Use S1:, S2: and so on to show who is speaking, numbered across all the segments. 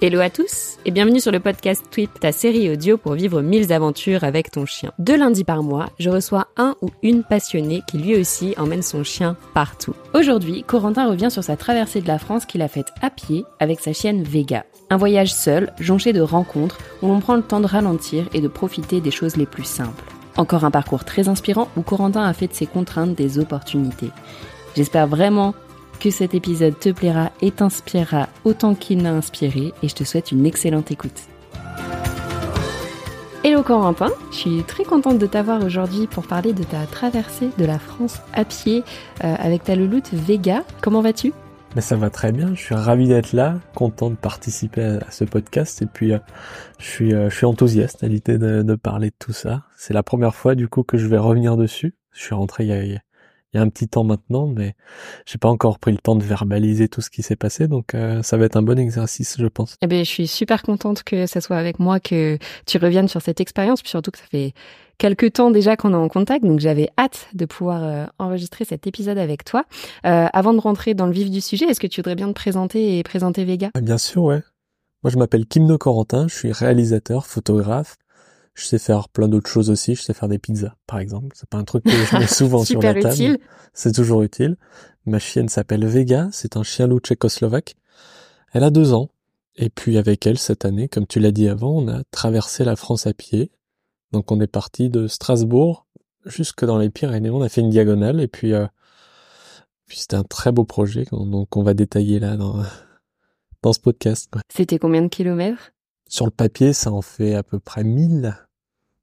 S1: Hello à tous et bienvenue sur le podcast Tweep, ta série audio pour vivre mille aventures avec ton chien. Deux lundis par mois, je reçois un ou une passionnée qui lui aussi emmène son chien partout. Aujourd'hui, Corentin revient sur sa traversée de la France qu'il a faite à pied avec sa chienne Vega. Un voyage seul, jonché de rencontres, où l'on prend le temps de ralentir et de profiter des choses les plus simples. Encore un parcours très inspirant où Corentin a fait de ses contraintes des opportunités. J'espère vraiment que cet épisode te plaira et t'inspirera autant qu'il m'a inspiré et je te souhaite une excellente écoute. Hello Corentin, je suis très contente de t'avoir aujourd'hui pour parler de ta traversée de la France à pied euh, avec ta louloute Vega. Comment vas-tu?
S2: Mais ça va très bien, je suis ravi d'être là, content de participer à, ce podcast et puis euh, je suis euh, je suis enthousiaste à l'idée de, de, parler de tout ça. C'est la première fois du coup que je vais revenir dessus. Je suis rentré il y a, il y a un petit temps maintenant, mais j'ai pas encore pris le temps de verbaliser tout ce qui s'est passé, donc euh, ça va être un bon exercice, je pense.
S1: Eh bien, je suis super contente que ça soit avec moi que tu reviennes sur cette expérience, puis surtout que ça fait quelques temps déjà qu'on est en contact, donc j'avais hâte de pouvoir euh, enregistrer cet épisode avec toi. Euh, avant de rentrer dans le vif du sujet, est-ce que tu voudrais bien te présenter et présenter Vega?
S2: Ah, Bien sûr, ouais. Moi, je m'appelle Kimno Corentin, je suis réalisateur, photographe, je sais faire plein d'autres choses aussi. Je sais faire des pizzas, par exemple. C'est pas un truc que je mets souvent sur la table. Utile. C'est toujours utile. Ma chienne s'appelle Vega. C'est un chien loup tchécoslovaque. Elle a deux ans. Et puis avec elle, cette année, comme tu l'as dit avant, on a traversé la France à pied. Donc on est parti de Strasbourg jusque dans les Pyrénées. On a fait une diagonale et puis, euh, puis c'était un très beau projet donc on va détailler là dans, dans ce podcast.
S1: C'était combien de kilomètres?
S2: Sur le papier, ça en fait à peu près 1000.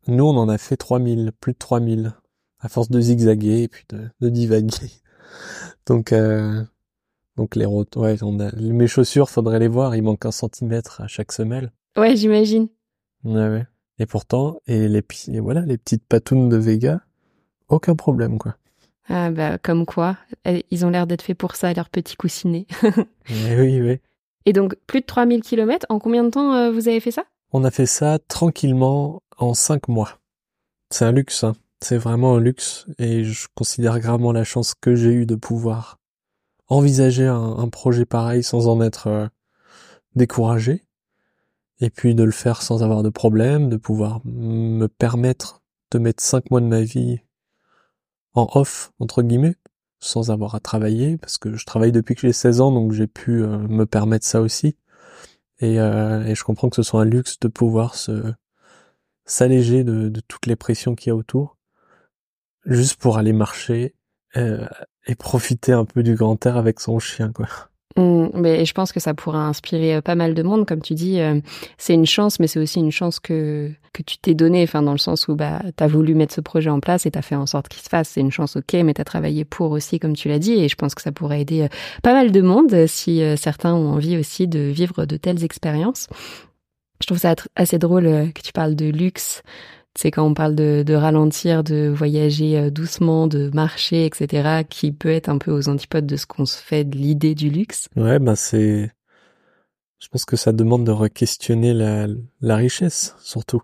S2: Nous, on en a fait 3000, plus de 3000, à force de zigzaguer et puis de, de divaguer. Donc, euh, donc les routes, ouais, on a, mes chaussures, faudrait les voir, il manque un centimètre à chaque semelle.
S1: Ouais, j'imagine.
S2: Ouais, ouais. Et pourtant, et les, et voilà, les petites patounes de Vega, aucun problème, quoi.
S1: Ah bah comme quoi, ils ont l'air d'être faits pour ça, leurs petits coussinets.
S2: oui, oui.
S1: Et donc plus de 3000 km, en combien de temps euh, vous avez fait ça?
S2: On a fait ça tranquillement en cinq mois. C'est un luxe, hein. c'est vraiment un luxe, et je considère gravement la chance que j'ai eue de pouvoir envisager un, projet pareil sans en être euh, découragé, et puis de le faire sans avoir de problème, de pouvoir me permettre de mettre cinq mois de ma vie en off, entre guillemets, sans avoir à travailler, parce que je travaille depuis que j'ai 16 ans, donc j'ai pu euh, me permettre ça aussi. Euh, et, je comprends que ce soit un luxe de pouvoir se, s'alléger de, toutes les pressions qu'il y a autour, juste pour aller marcher euh, et profiter un peu du grand air avec son chien, quoi.
S1: Mmh, mais je pense que ça pourra inspirer euh, pas mal de monde, comme tu dis. Euh, c'est une chance, mais c'est aussi une chance que que tu t'es donnée, enfin dans le sens où bah t'as voulu mettre ce projet en place et t'as fait en sorte qu'il se fasse. C'est une chance, ok, mais t'as travaillé pour aussi, comme tu l'as dit, et je pense que ça pourrait aider pas mal de monde si certains ont envie aussi de vivre de telles expériences. Je trouve ça assez drôle euh, que tu parles de luxe. C'est quand on parle de, ralentir, de voyager euh, doucement, de marcher, etc., qui peut être un peu aux antipodes de ce qu'on se fait de l'idée du luxe.
S2: Ouais, ben c'est. Je pense que ça demande de re-questionner la, richesse, surtout.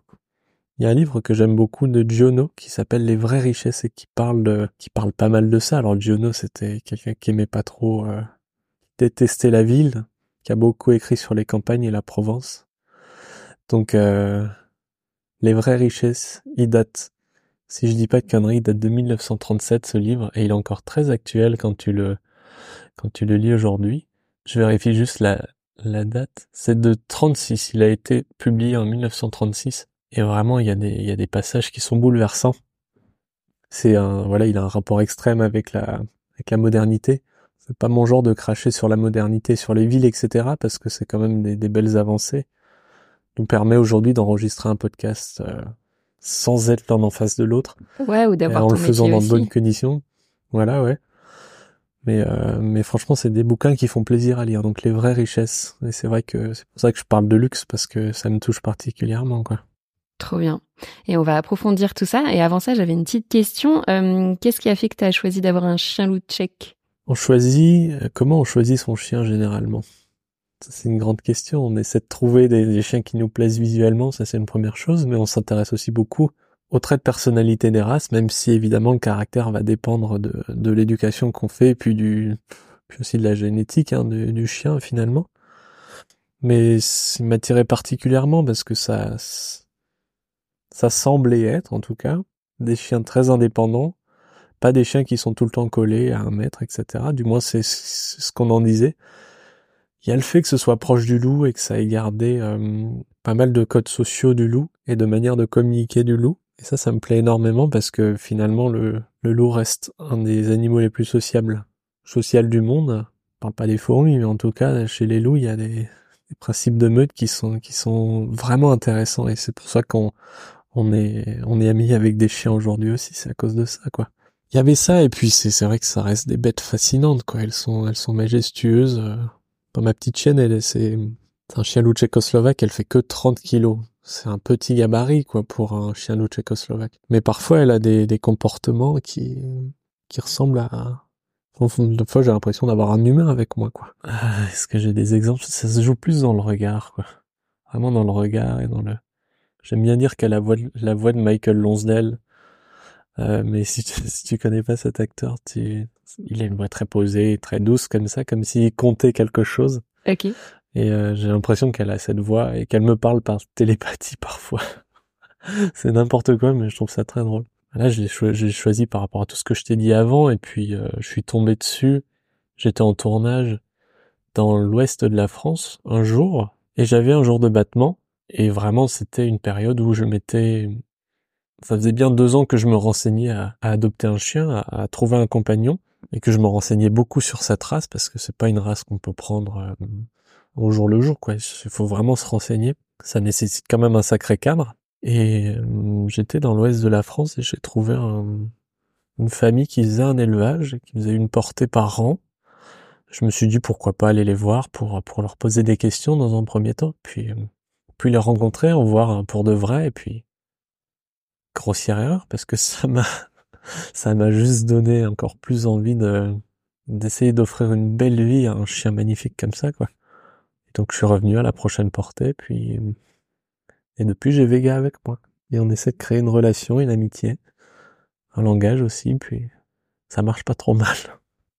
S2: Il y a un livre que j'aime beaucoup de Giono qui s'appelle Les vraies richesses et qui parle qui parle pas mal de ça. Alors Giono, c'était quelqu'un qui aimait pas trop euh, détester la ville, qui a beaucoup écrit sur les campagnes et la Provence. Donc euh, les vraies richesses, ils datent, si je dis pas de conneries, il date de 1937 ce livre et il est encore très actuel quand tu le quand tu le lis aujourd'hui. Je vérifie juste la la date, c'est de 36, il a été publié en 1936 et vraiment il y a des il y a des passages qui sont bouleversants. C'est un voilà, il a un rapport extrême avec la avec la modernité. C'est pas mon genre de cracher sur la modernité, sur les villes, etc. parce que c'est quand même des belles avancées nous permet aujourd'hui d'enregistrer un podcast euh, sans être l'un en face de l'autre.
S1: Ouais, ou d'avoir
S2: En le faisant dans de bonnes conditions. Voilà, ouais. Mais, euh, mais franchement, c'est des bouquins qui font plaisir à lire, donc les vraies richesses. Et c'est vrai que c'est pour ça que je parle de luxe, parce que ça me touche particulièrement, quoi.
S1: Trop bien. Et on va approfondir tout ça. Et avant ça, j'avais une petite question. Euh, qu'est-ce qui a fait que tu as choisi d'avoir un chien loup tchèque?
S2: On choisit, comment on choisit son chien généralement? C'est une grande question. On essaie de trouver des, chiens qui nous plaisent visuellement, ça c'est une première chose, mais on s'intéresse aussi beaucoup aux traits de personnalité des races, même si évidemment le caractère va dépendre de, l'éducation qu'on fait puis du puis aussi de la génétique hein, du, chien finalement. Mais il m'attirait particulièrement parce que ça, ça semblait être en tout cas des chiens très indépendants, pas des chiens qui sont tout le temps collés à un mètre, etc. Du moins c'est ce qu'on en disait. Il y a le fait que ce soit proche du loup et que ça ait gardé euh, pas mal de codes sociaux du loup et de manière de communiquer du loup. Et ça, ça me plaît énormément parce que finalement, le, le loup reste un des animaux les plus sociables, social du monde. parle pas des fourmis, mais en tout cas, chez les loups, il y a des, principes de meute qui sont, qui sont vraiment intéressants. Et c'est pour ça qu'on on est, on est amis avec des chiens aujourd'hui aussi. C'est à cause de ça, quoi. Il y avait ça, et puis c'est, c'est vrai que ça reste des bêtes fascinantes, quoi. Elles sont, elles sont majestueuses. Pas ma petite chienne, elle, c'est, un chien loup tchécoslovaque, elle fait que 30 kilos c'est un petit gabarit quoi pour un chien loup tchécoslovaque. Mais parfois elle a des, des comportements qui qui ressemblent à de fois j'ai l'impression d'avoir un humain avec moi quoi. Ah, est-ce que j'ai des exemples? Ça se joue plus dans le regard quoi. Vraiment dans le regard et dans le. J'aime bien dire qu'elle a la voix de, la voix de Michael Lonsdale. Euh, mais si tu, si tu connais pas cet acteur, tu, il a une voix très posée, très douce comme ça, comme s'il comptait quelque chose.
S1: Ok.
S2: Et euh, j'ai l'impression qu'elle a cette voix et qu'elle me parle par télépathie parfois. c'est n'importe quoi, mais je trouve ça très drôle. Là, j'ai choisi par rapport à tout ce que je t'ai dit avant, et puis euh, je suis tombé dessus. J'étais en tournage dans l'ouest de la France un jour, et j'avais un jour de battement, et vraiment c'était une période où je m'étais... Ça faisait bien deux ans que je me renseignais à, adopter un chien, à, trouver un compagnon, et que je me renseignais beaucoup sur cette race, parce que c'est pas une race qu'on peut prendre... Euh, au jour le jour, quoi. Il faut vraiment se renseigner. Ça nécessite quand même un sacré cadre. Et euh, j'étais dans l'ouest de la France et j'ai trouvé une famille qui faisait un élevage, qui faisait une portée par an. Je me suis dit pourquoi pas aller les voir pour, pour leur poser des questions dans un premier temps, puis, euh, puis les rencontrer, en voir pour de vrai, et puis grossière erreur, parce que ça m'a ça m'a juste donné encore plus envie de d'essayer d'offrir une belle vie à un chien magnifique comme ça, quoi donc je suis revenu à la prochaine portée, puis et depuis j'ai Vega avec moi. Et on essaie de créer une relation, une amitié, un langage aussi, puis ça marche pas trop mal.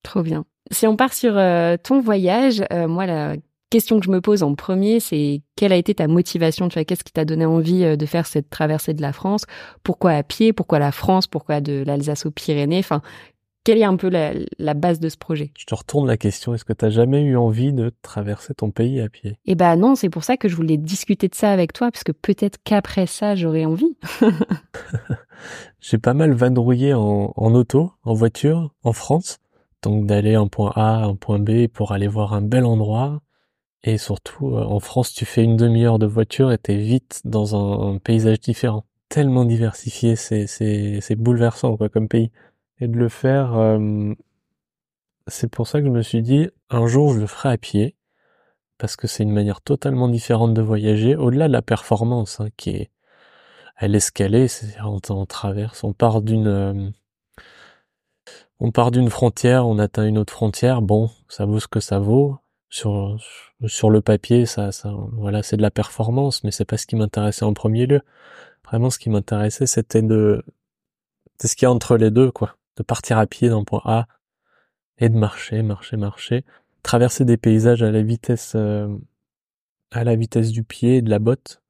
S1: Trop bien. Si on part sur euh, ton voyage, euh, moi la question que je me pose en premier, c'est quelle a été ta motivation Tu vois, qu'est-ce qui t'a donné envie euh, de faire cette traversée de la France? Pourquoi à pied? Pourquoi la France? Pourquoi de l'Alsace aux Pyrénées? Enfin, quelle est un peu la, base de ce projet?
S2: Je te retourne la question. Est-ce que tu as jamais eu envie de traverser ton pays à pied?
S1: Eh ben non, c'est pour ça que je voulais discuter de ça avec toi, parce que peut-être qu'après ça, j'aurais envie.
S2: J'ai pas mal vadrouillé en, en auto, en voiture, en France. Donc d'aller un point A, un point B pour aller voir un bel endroit. Et surtout, euh, en France, tu fais une demi-heure de voiture et t'es vite dans un, paysage différent. Tellement diversifié, c'est, bouleversant, quoi, comme pays et de le faire. Euh, c'est pour ça que je me suis dit, un jour je le ferai à pied, parce que c'est une manière totalement différente de voyager, au-delà de la performance, hein, qui est à l'escalier, c'est on, on traverse, on part d'une euh, on part d'une frontière, on atteint une autre frontière, bon, ça vaut ce que ça vaut. Sur, sur le papier, ça, ça, voilà, c'est de la performance, mais c'est pas ce qui m'intéressait en premier lieu. Vraiment, ce qui m'intéressait, c'était de, c'est ce qu'il y a entre les deux, quoi. De partir à pied d'un point A et de marcher, marcher, marcher, traverser des paysages à la vitesse euh, à la vitesse du pied et de la botte,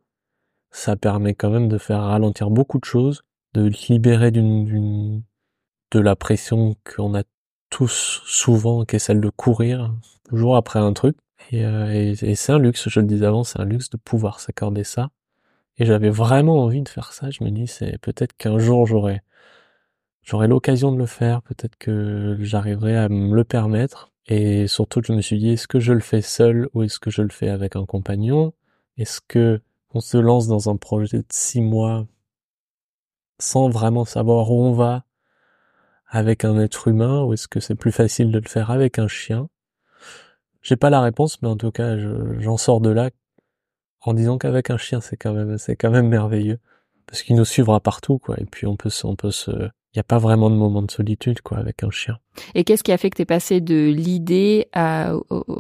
S2: ça permet quand même de faire ralentir beaucoup de choses, de libérer d'une de la pression qu'on a tous souvent, qui est celle de courir toujours après un truc. Et, euh, et, et c'est un luxe, je le disais avant, c'est un luxe de pouvoir s'accorder ça. Et j'avais vraiment envie de faire ça. Je me dis, c'est peut-être qu'un jour j'aurai j'aurai l'occasion de le faire, peut-être que j'arriverai à me le permettre. Et surtout, je me suis dit, est-ce que je le fais seul ou est-ce que je le fais avec un compagnon? Est-ce que on se lance dans un projet de six mois sans vraiment savoir où on va? Avec un être humain ou est-ce que c'est plus facile de le faire avec un chien? J'ai pas la réponse, mais en tout cas, j'en sors de là en disant qu'avec un chien, c'est quand même, c'est quand même merveilleux parce qu'il nous suivra partout, quoi. Et puis on peut, on peut se, il n'y a pas vraiment de moment de solitude quoi avec un chien.
S1: Et qu'est-ce qui a fait que tu es passé de l'idée à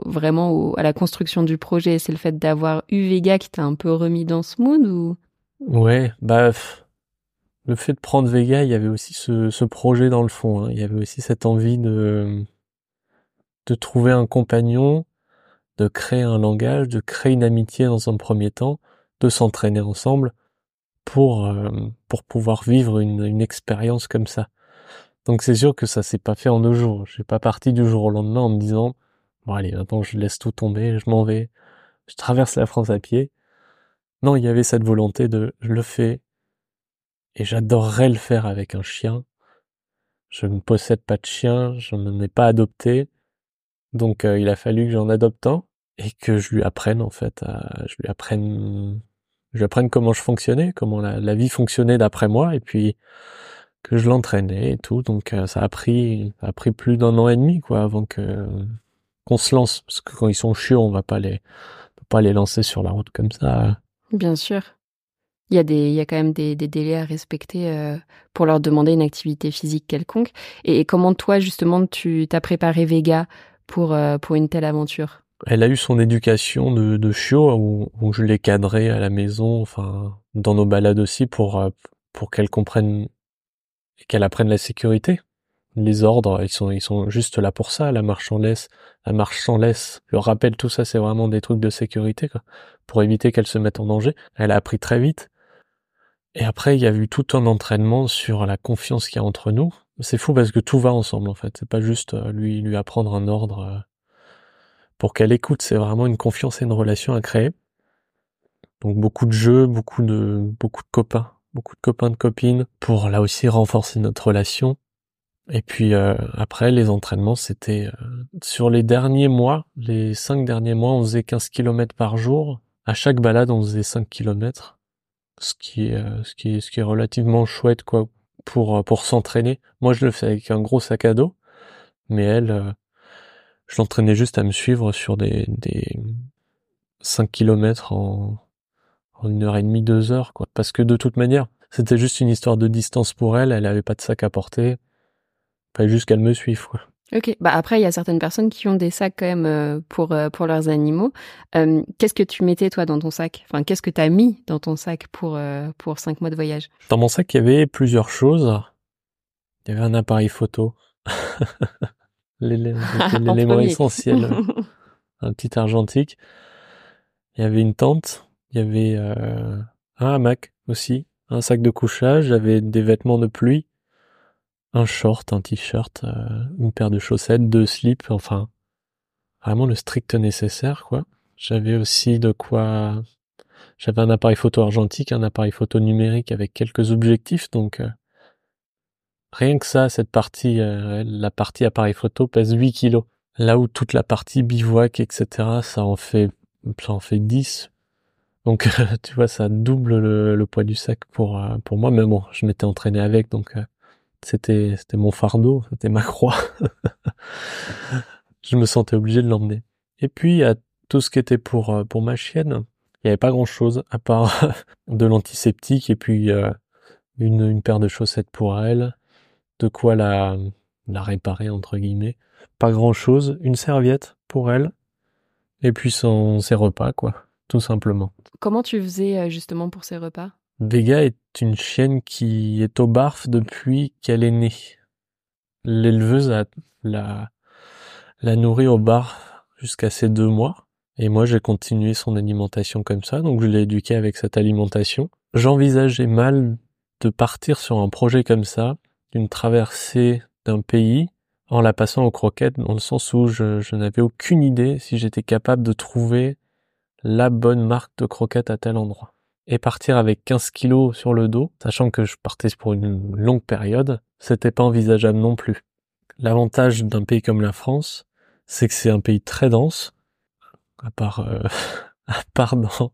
S1: vraiment à la construction du projet? C'est le fait d'avoir eu Vega qui t'a un peu remis dans ce mood ou?
S2: Ouais, bah le fait de prendre Vega, il y avait aussi ce, projet dans le fond. Hein. Il y avait aussi cette envie de de trouver un compagnon, de créer un langage, de créer une amitié dans un premier temps, de s'entraîner ensemble pour euh, pour pouvoir vivre une, une expérience comme ça. Donc c'est sûr que ça s'est pas fait en deux jours. Je suis pas parti du jour au lendemain en me disant bon allez maintenant je laisse tout tomber, je m'en vais, je traverse la France à pied. Non, il y avait cette volonté de je le fais et j'adorerais le faire avec un chien. Je ne possède pas de chien, je n'en ai pas adopté, donc euh, il a fallu que j'en adopte un et que je lui apprenne en fait, à, je lui apprenne, je lui apprenne comment je fonctionnais, comment la, vie fonctionnait d'après moi et puis que je l'entraînais et tout. Donc euh, ça a pris, ça a pris plus d'un an et demi quoi avant que qu'on se lance parce que quand ils sont chiots, on va pas les, on va pas les lancer sur la route comme ça.
S1: Bien sûr. Il y a des, il y a quand même des, délais à respecter euh, pour leur demander une activité physique quelconque. Et, comment toi justement tu t'as préparé Vega pour euh, pour une telle aventure?
S2: Elle a eu son éducation de, de chiot où, je l'ai cadré à la maison, enfin dans nos balades aussi pour euh, pour qu'elle comprenne et qu'elle apprenne la sécurité. Les ordres, ils sont ils sont juste là pour ça. La marche en laisse, la marche sans laisse, le rappel, tout ça, c'est vraiment des trucs de sécurité pour éviter qu'elle se mette en danger. Elle a appris très vite. Et après, il y a eu tout un entraînement sur la confiance qu'il y a entre nous. C'est fou parce que tout va ensemble en fait. C'est pas juste euh, lui lui apprendre un ordre euh, pour qu'elle écoute. C'est vraiment une confiance et une relation à créer. Donc beaucoup de jeux, beaucoup de beaucoup de copains, beaucoup de copains de copines pour là aussi renforcer notre relation. Et puis euh, après les entraînements, c'était euh, sur les derniers mois, les cinq derniers mois, on faisait 15 km par jour. À chaque balade, on faisait 5 km ce qui est euh, ce qui est ce qui est relativement chouette quoi pour euh, pour s'entraîner. Moi je le fais avec un gros sac à dos, mais elle euh, je l'entraînais juste à me suivre sur des des 5 kilomètres en une heure et demie, deux heures quoi. Parce que de toute manière, c'était juste une histoire de distance pour elle. Elle avait pas de sac à porter. Fallait juste qu'elle me suive.
S1: Ok. Bah après, il y a certaines personnes qui ont des sacs quand même euh, pour euh, pour leurs animaux. Euh, qu'est-ce que tu mettais toi dans ton sac? Enfin, qu'est-ce que tu as mis dans ton sac pour pour cinq mois de voyage?
S2: Dans mon sac, il y avait plusieurs choses. Il y avait un appareil photo, L'élé-
S1: En
S2: l'élément essentiel, un petit argentique. Il y avait une tente, il y avait euh, un hamac aussi, un sac de couchage, j'avais des vêtements de pluie, un short, un t-shirt, euh, une paire de chaussettes, deux slips, enfin vraiment le strict nécessaire quoi. J'avais aussi de quoi j'avais un appareil photo argentique, un appareil photo numérique avec quelques objectifs donc euh, rien que ça cette partie euh, la partie appareil photo pèse 8 kilos. Là où toute la partie bivouac etc ça en fait ça en fait 10 donc tu vois, ça double le, le poids du sac pour pour moi. Mais bon, je m'étais entraîné avec, donc c'était c'était mon fardeau, c'était ma croix. je me sentais obligé de l'emmener. Et puis a tout ce qui était pour euh, pour ma chienne. Il y avait pas grand chose à part de l'antiseptique et puis euh, une une paire de chaussettes pour elle, de quoi la la réparer entre guillemets. Pas grand chose, une serviette pour elle et puis son ses repas quoi, tout simplement.
S1: Comment tu faisais euh, justement pour ces repas?
S2: Vega est une chienne qui est au barf depuis qu'elle est née. L'éleveuse la, la au barf jusqu'à ses deux mois. Et moi, j'ai continué son alimentation comme ça, donc je l'ai éduquée avec cette alimentation. J'envisageais mal de partir sur un projet comme ça, d'une traversée d'un pays, en la passant aux croquettes, dans le sens où je, je n'avais aucune idée si j'étais capable de trouver la bonne marque de croquettes à tel endroit et partir avec 15 kilos sur le dos, sachant que je partais pour une longue période, c'était pas envisageable non plus. L'avantage d'un pays comme la France, c'est que c'est un pays très dense, à part, euh, à part dans,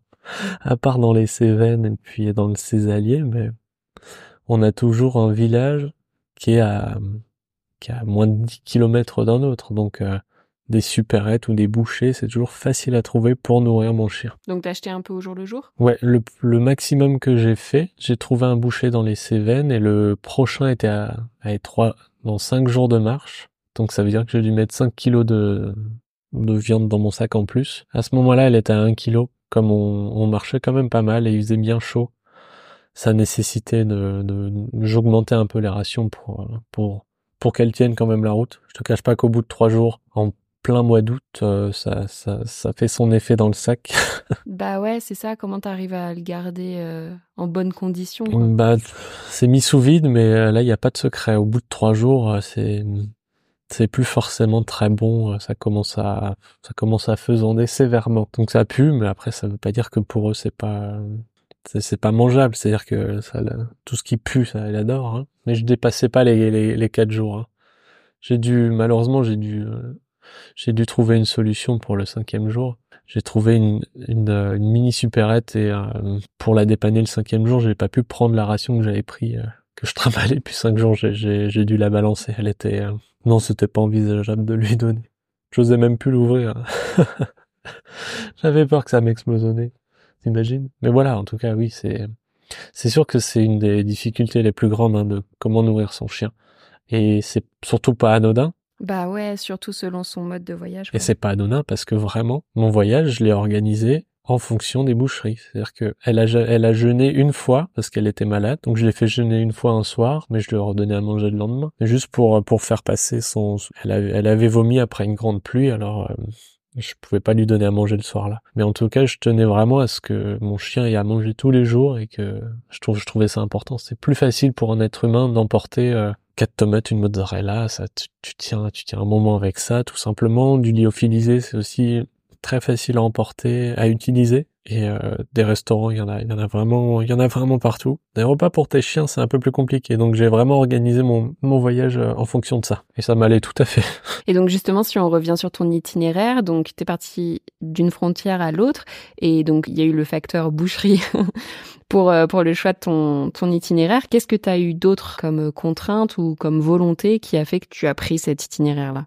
S2: à part dans les Cévennes et puis dans le Césalier, mais on a toujours un village qui est à, qui est à moins de 10 kilomètres d'un autre, donc euh, des supérettes ou des bouchers, c'est toujours facile à trouver pour nourrir mon chien.
S1: Donc t'as acheté un peu au jour le jour?
S2: Ouais, le, le maximum que j'ai fait, j'ai trouvé un boucher dans les Cévennes et le prochain était à, à dans 5 jours de marche. Donc ça veut dire que j'ai dû mettre 5 kilos de, de viande dans mon sac en plus. À ce moment-là, elle était à 1 kilo. Comme on, on marchait quand même pas mal et il faisait bien chaud, ça nécessitait de, de, j'augmentais un peu les rations pour, pour, pour qu'elle tienne quand même la route. Je te cache pas qu'au bout de 3 jours, en plein mois d'août, ça, ça, ça fait son effet dans le sac.
S1: bah ouais, c'est ça. Comment t'arrives à le garder en bonne condition
S2: Bah, c'est mis sous vide, mais là, il n'y a pas de secret. Au bout de trois jours, c'est c'est plus forcément très bon. Ça commence à ça commence à faisander sévèrement. Donc ça pue, mais après, ça veut pas dire que pour eux, c'est pas c'est pas mangeable. C'est-à-dire que ça, tout ce qui pue, ça, il adore. Hein. Mais je dépassais pas les les, les quatre jours. Hein. J'ai dû malheureusement, j'ai dû j'ai dû trouver une solution pour le cinquième jour. J'ai trouvé une, une, une, mini supérette et euh, pour la dépanner le cinquième jour, j'ai pas pu prendre la ration que j'avais pris, euh, que je travaillais depuis cinq jours. J'ai dû la balancer. Elle était euh, non, c'était pas envisageable de lui donner. J'osais même plus l'ouvrir. J'avais peur que ça m'explose t'imagines? Mais voilà, en tout cas, oui, c'est c'est sûr que c'est une des difficultés les plus grandes hein, de comment nourrir son chien. Et c'est surtout pas anodin
S1: bah ouais, surtout selon son mode de voyage.
S2: Et c'est pas anodin parce que vraiment, mon voyage, je l'ai organisé en fonction des boucheries. C'est-à-dire que elle a, elle a jeûné une fois parce qu'elle était malade, donc je l'ai fait jeûner une fois un soir, mais je lui ai redonné à manger le lendemain. Juste pour pour faire passer son, elle avait, elle avait vomi après une grande pluie, alors euh, je pouvais pas lui donner à manger le soir là. Mais en tout cas, je tenais vraiment à ce que mon chien ait à manger tous les jours et que je trouve, je trouvais ça important. C'est plus facile pour un être humain d'emporter euh, quatre tomates, une mozzarella, ça, tu, tiens, tu tiens un moment avec ça, tout simplement. Du lyophilisé, c'est aussi très facile à emporter, à utiliser. Et euh, des restaurants, il y en a, il y en a vraiment, il y en a vraiment partout. Des repas pour tes chiens, c'est un peu plus compliqué. Donc j'ai vraiment organisé mon, mon voyage euh, en fonction de ça. Et ça m'allait tout à fait.
S1: Et donc justement, si on revient sur ton itinéraire, donc t'es parti d'une frontière à l'autre, et donc il y a eu le facteur boucherie pour euh, pour le choix de ton itinéraire. Qu'est-ce que tu as eu d'autre comme contrainte ou comme volonté qui a fait que tu as pris cet itinéraire là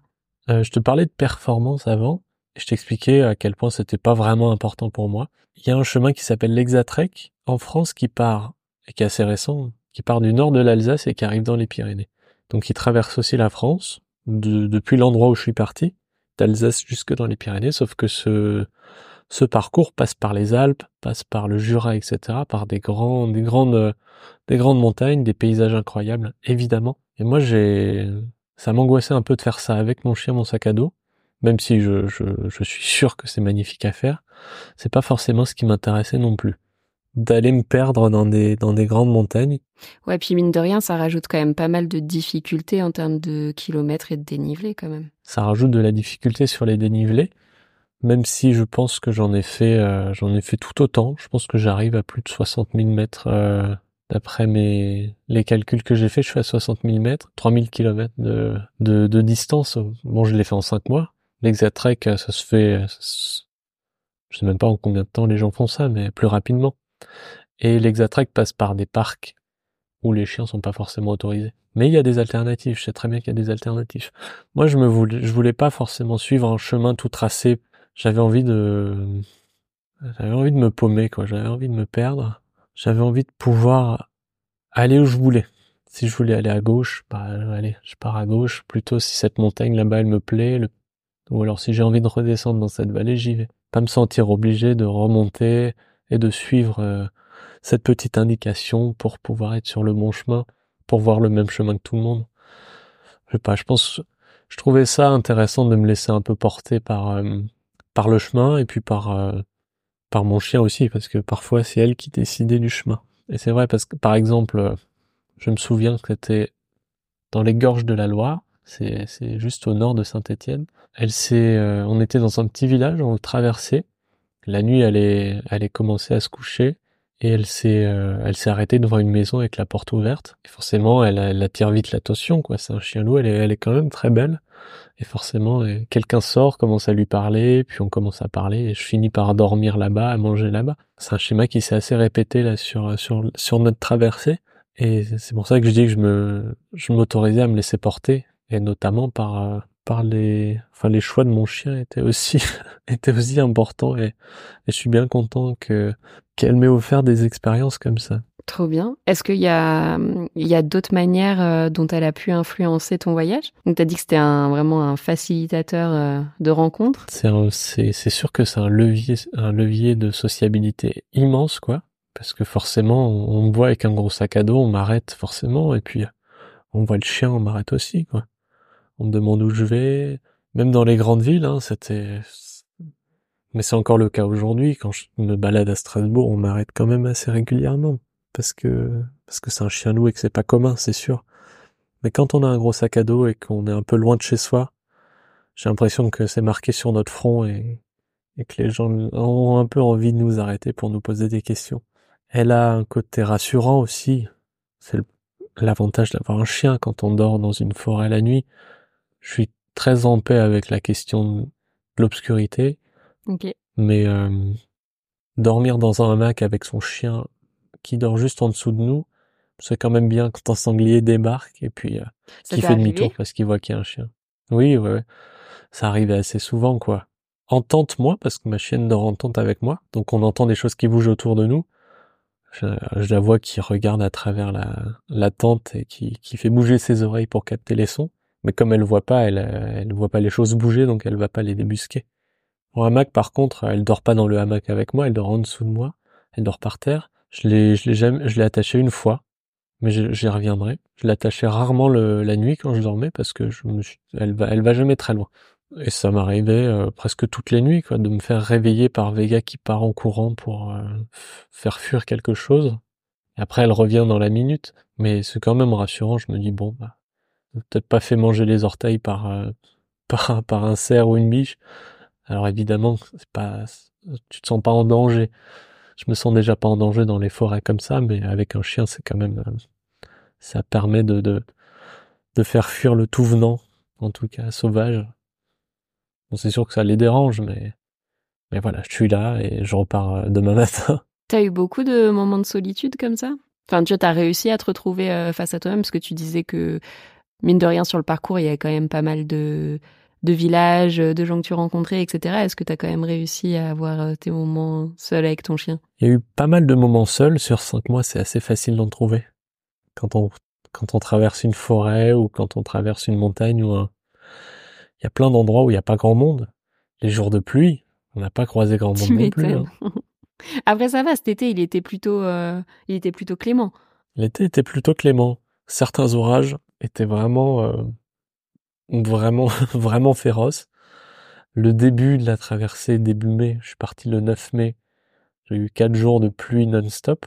S2: euh, Je te parlais de performance avant. Je t'expliquais à quel point c'était pas vraiment important pour moi. Il y a un chemin qui s'appelle l'Exatrek en France qui part et qui est assez récent, qui part du nord de l'Alsace et qui arrive dans les Pyrénées. Donc il traverse aussi la France depuis l'endroit où je suis parti, d'Alsace jusque dans les Pyrénées, sauf que ce ce parcours passe par les Alpes, passe par le Jura, etc., par des grandes, des grandes, des grandes montagnes, des paysages incroyables, évidemment. Et moi, j'ai, ça m'angoissait un peu de faire ça avec mon chien, mon sac à dos, même si je, je, je suis sûr que c'est magnifique à faire. C'est pas forcément ce qui m'intéressait non plus d'aller me perdre dans des dans des grandes montagnes.
S1: Ouais, puis mine de rien, ça rajoute quand même pas mal de difficultés en termes de kilomètres et de dénivelé quand même.
S2: Ça rajoute de la difficulté sur les dénivelés, même si je pense que j'en ai fait euh, j'en ai fait tout autant. Je pense que j'arrive à plus de 60 000 mètres euh, d'après mes les calculs que j'ai fait. Je suis à 60 000 mètres, 3000 kilomètres de, de, de distance. Bon, je l'ai fait en 5 mois. L'Exatrek, ça se fait, je sais même pas en combien de temps les gens font ça, mais plus rapidement. Et l'Exatrek passe par des parcs où les chiens sont pas forcément autorisés. Mais il y a des alternatives. Je sais très bien qu'il y a des alternatives. Moi, je me voulais, je voulais pas forcément suivre un chemin tout tracé j'avais envie de, j'avais envie de me paumer, quoi. J'avais envie de me perdre. J'avais envie de pouvoir aller où je voulais. Si je voulais aller à gauche, bah, allez, je pars à gauche. Plutôt si cette montagne là-bas, elle me plaît, ou alors si j'ai envie de redescendre dans cette vallée, j'y vais. Pas me sentir obligé de remonter et de suivre euh, cette petite indication pour pouvoir être sur le bon chemin, pour voir le même chemin que tout le monde. Je sais pas, je pense, je trouvais ça intéressant de me laisser un peu porter par, euh, par le chemin et puis par euh, par mon chien aussi parce que parfois c'est elle qui décidait du chemin. Et c'est vrai parce que par exemple, euh, je me souviens que c'était dans les gorges de la Loire, c'est c'est juste au nord de Saint-Étienne. Elle s'est euh, on était dans un petit village, on le traversait. La nuit, elle est elle est commencé à se coucher et elle s'est elle s'est arrêtée devant une maison avec la porte ouverte. Et forcément, elle, elle attire vite l'attention quoi, c'est un chien loup, elle est elle est quand même très belle. Et forcément, quelqu'un sort, commence à lui parler, puis on commence à parler, et je finis par dormir là-bas, à manger là-bas. C'est un schéma qui s'est assez répété là sur sur sur notre traversée, et c'est pour ça que je dis que je je m'autorisais à me laisser porter, et notamment par euh, par les enfin les choix de mon chien étaient aussi étaient aussi importants, et, et je suis bien content que qu'elle m'ait offert des expériences comme ça.
S1: Trop bien. Est-ce qu'il y a, d'autres manières euh, dont elle a pu influencer ton voyage? Donc, tu as dit que c'était vraiment un facilitateur euh, de rencontres.
S2: C'est, c'est, sûr que c'est un levier, un levier de sociabilité immense, quoi. Parce que forcément, on, me voit avec un gros sac à dos, on m'arrête forcément, et puis on voit le chien, on m'arrête aussi, quoi. On me demande où je vais, Même dans les grandes villes, hein, c'était... Mais c'est encore le cas aujourd'hui. Quand je me balade à Strasbourg, on m'arrête quand même assez régulièrement. Parce que parce que c'est un chien loup et que c'est pas commun, c'est sûr. Mais quand on a un gros sac à dos et qu'on est un peu loin de chez soi, j'ai l'impression que c'est marqué sur notre front et, et que les gens ont un peu envie de nous arrêter pour nous poser des questions. Elle a un côté rassurant aussi. C'est l'avantage d'avoir un chien quand on dort dans une forêt la nuit. Je suis très en paix avec la question de l'obscurité. Mais euh, dormir dans un hamac avec son chien qui dort juste en dessous de nous, c'est quand même bien quand un sanglier débarque et puis euh, qui fait demi-tour parce qu'il voit qu'il y a un chien. Oui, ouais, ouais. Ça arrive assez souvent, quoi. En tente, moi, parce que ma chienne dort en tente avec moi, donc on entend des choses qui bougent autour de nous. Je, la vois qui regarde à travers la, la tente et qui, qui fait bouger ses oreilles pour capter les sons. Mais comme elle voit pas, elle, elle voit pas les choses bouger, donc elle va pas les débusquer. En hamac, par contre, elle dort pas dans le hamac avec moi, elle dort en dessous de moi. Elle dort par terre. Je l'ai, je l'ai jamais, je l'ai attachée une fois, mais j'y reviendrai. Je l'attachais rarement le, la nuit quand je dormais parce que je me suis, elle va, elle va jamais très loin. Et ça m'arrivait euh, presque toutes les nuits, quoi, de me faire réveiller par Vega qui part en courant pour euh, faire fuir quelque chose. Et après, elle revient dans la minute, mais c'est quand même rassurant. Je me dis bon, bah, peut-être pas fait manger les orteils par, euh, par par un cerf ou une biche. Alors évidemment, c'est pas, tu te sens pas en danger je me sens déjà pas en danger dans les forêts comme ça, mais avec un chien, c'est quand même, euh, ça permet de, de, faire fuir le tout venant, en tout cas sauvage. C'est sûr que ça les dérange, mais, mais voilà, je suis là et je repars euh, demain matin.
S1: T'as eu beaucoup de moments de solitude comme ça? Enfin, tu as réussi à te retrouver euh, face à toi-même parce que tu disais que, mine de rien, sur le parcours, il y a quand même pas mal de, de villages, de gens que tu rencontrais, etc. Est-ce que tu as quand même réussi à avoir euh, tes moments seuls avec ton chien?
S2: Il y a eu pas mal de moments seuls. Sur cinq mois, c'est assez facile d'en trouver. Quand on, quand on traverse une forêt ou quand on traverse une montagne ou un... Il y a plein d'endroits où il n'y a pas grand monde. Les jours de pluie, on n'a pas croisé grand monde non plus. Hein.
S1: Après ça va, cet été, il était plutôt, euh, il était plutôt clément.
S2: L'été était plutôt clément. Certains orages étaient vraiment euh, vraiment, vraiment féroce. Le début de la traversée, début mai, je suis parti le 9 mai. J'ai eu quatre jours de pluie non-stop.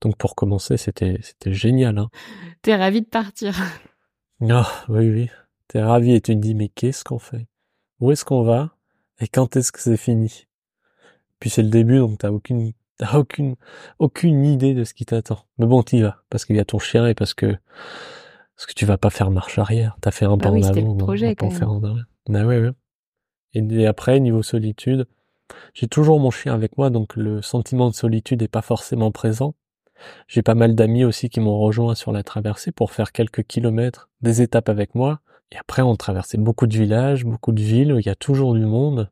S2: Donc pour commencer, c'était, c'était génial. Hein.
S1: T'es ravi de partir.
S2: Ah, oui, oui. T'es ravi et tu te dis, mais qu'est-ce qu'on fait? Où est-ce qu'on va? Et quand est-ce que c'est fini? Puis c'est le début, donc t'as aucune, t'as aucune, aucune idée de ce qui t'attend. Mais bon, t'y vas. Parce qu'il y a ton chien et parce que parce que tu vas pas faire marche arrière. T'as fait un
S1: bah
S2: pas
S1: en
S2: avant,
S1: le projet,
S2: faire en arrière. Ah ouais, ouais. Et, après, niveau solitude, j'ai toujours mon chien avec moi, donc le sentiment de solitude est pas forcément présent. J'ai pas mal d'amis aussi qui m'ont rejoint sur la traversée pour faire quelques kilomètres, des étapes avec moi. Et après, on traversait beaucoup de villages, beaucoup de villes où il y a toujours du monde.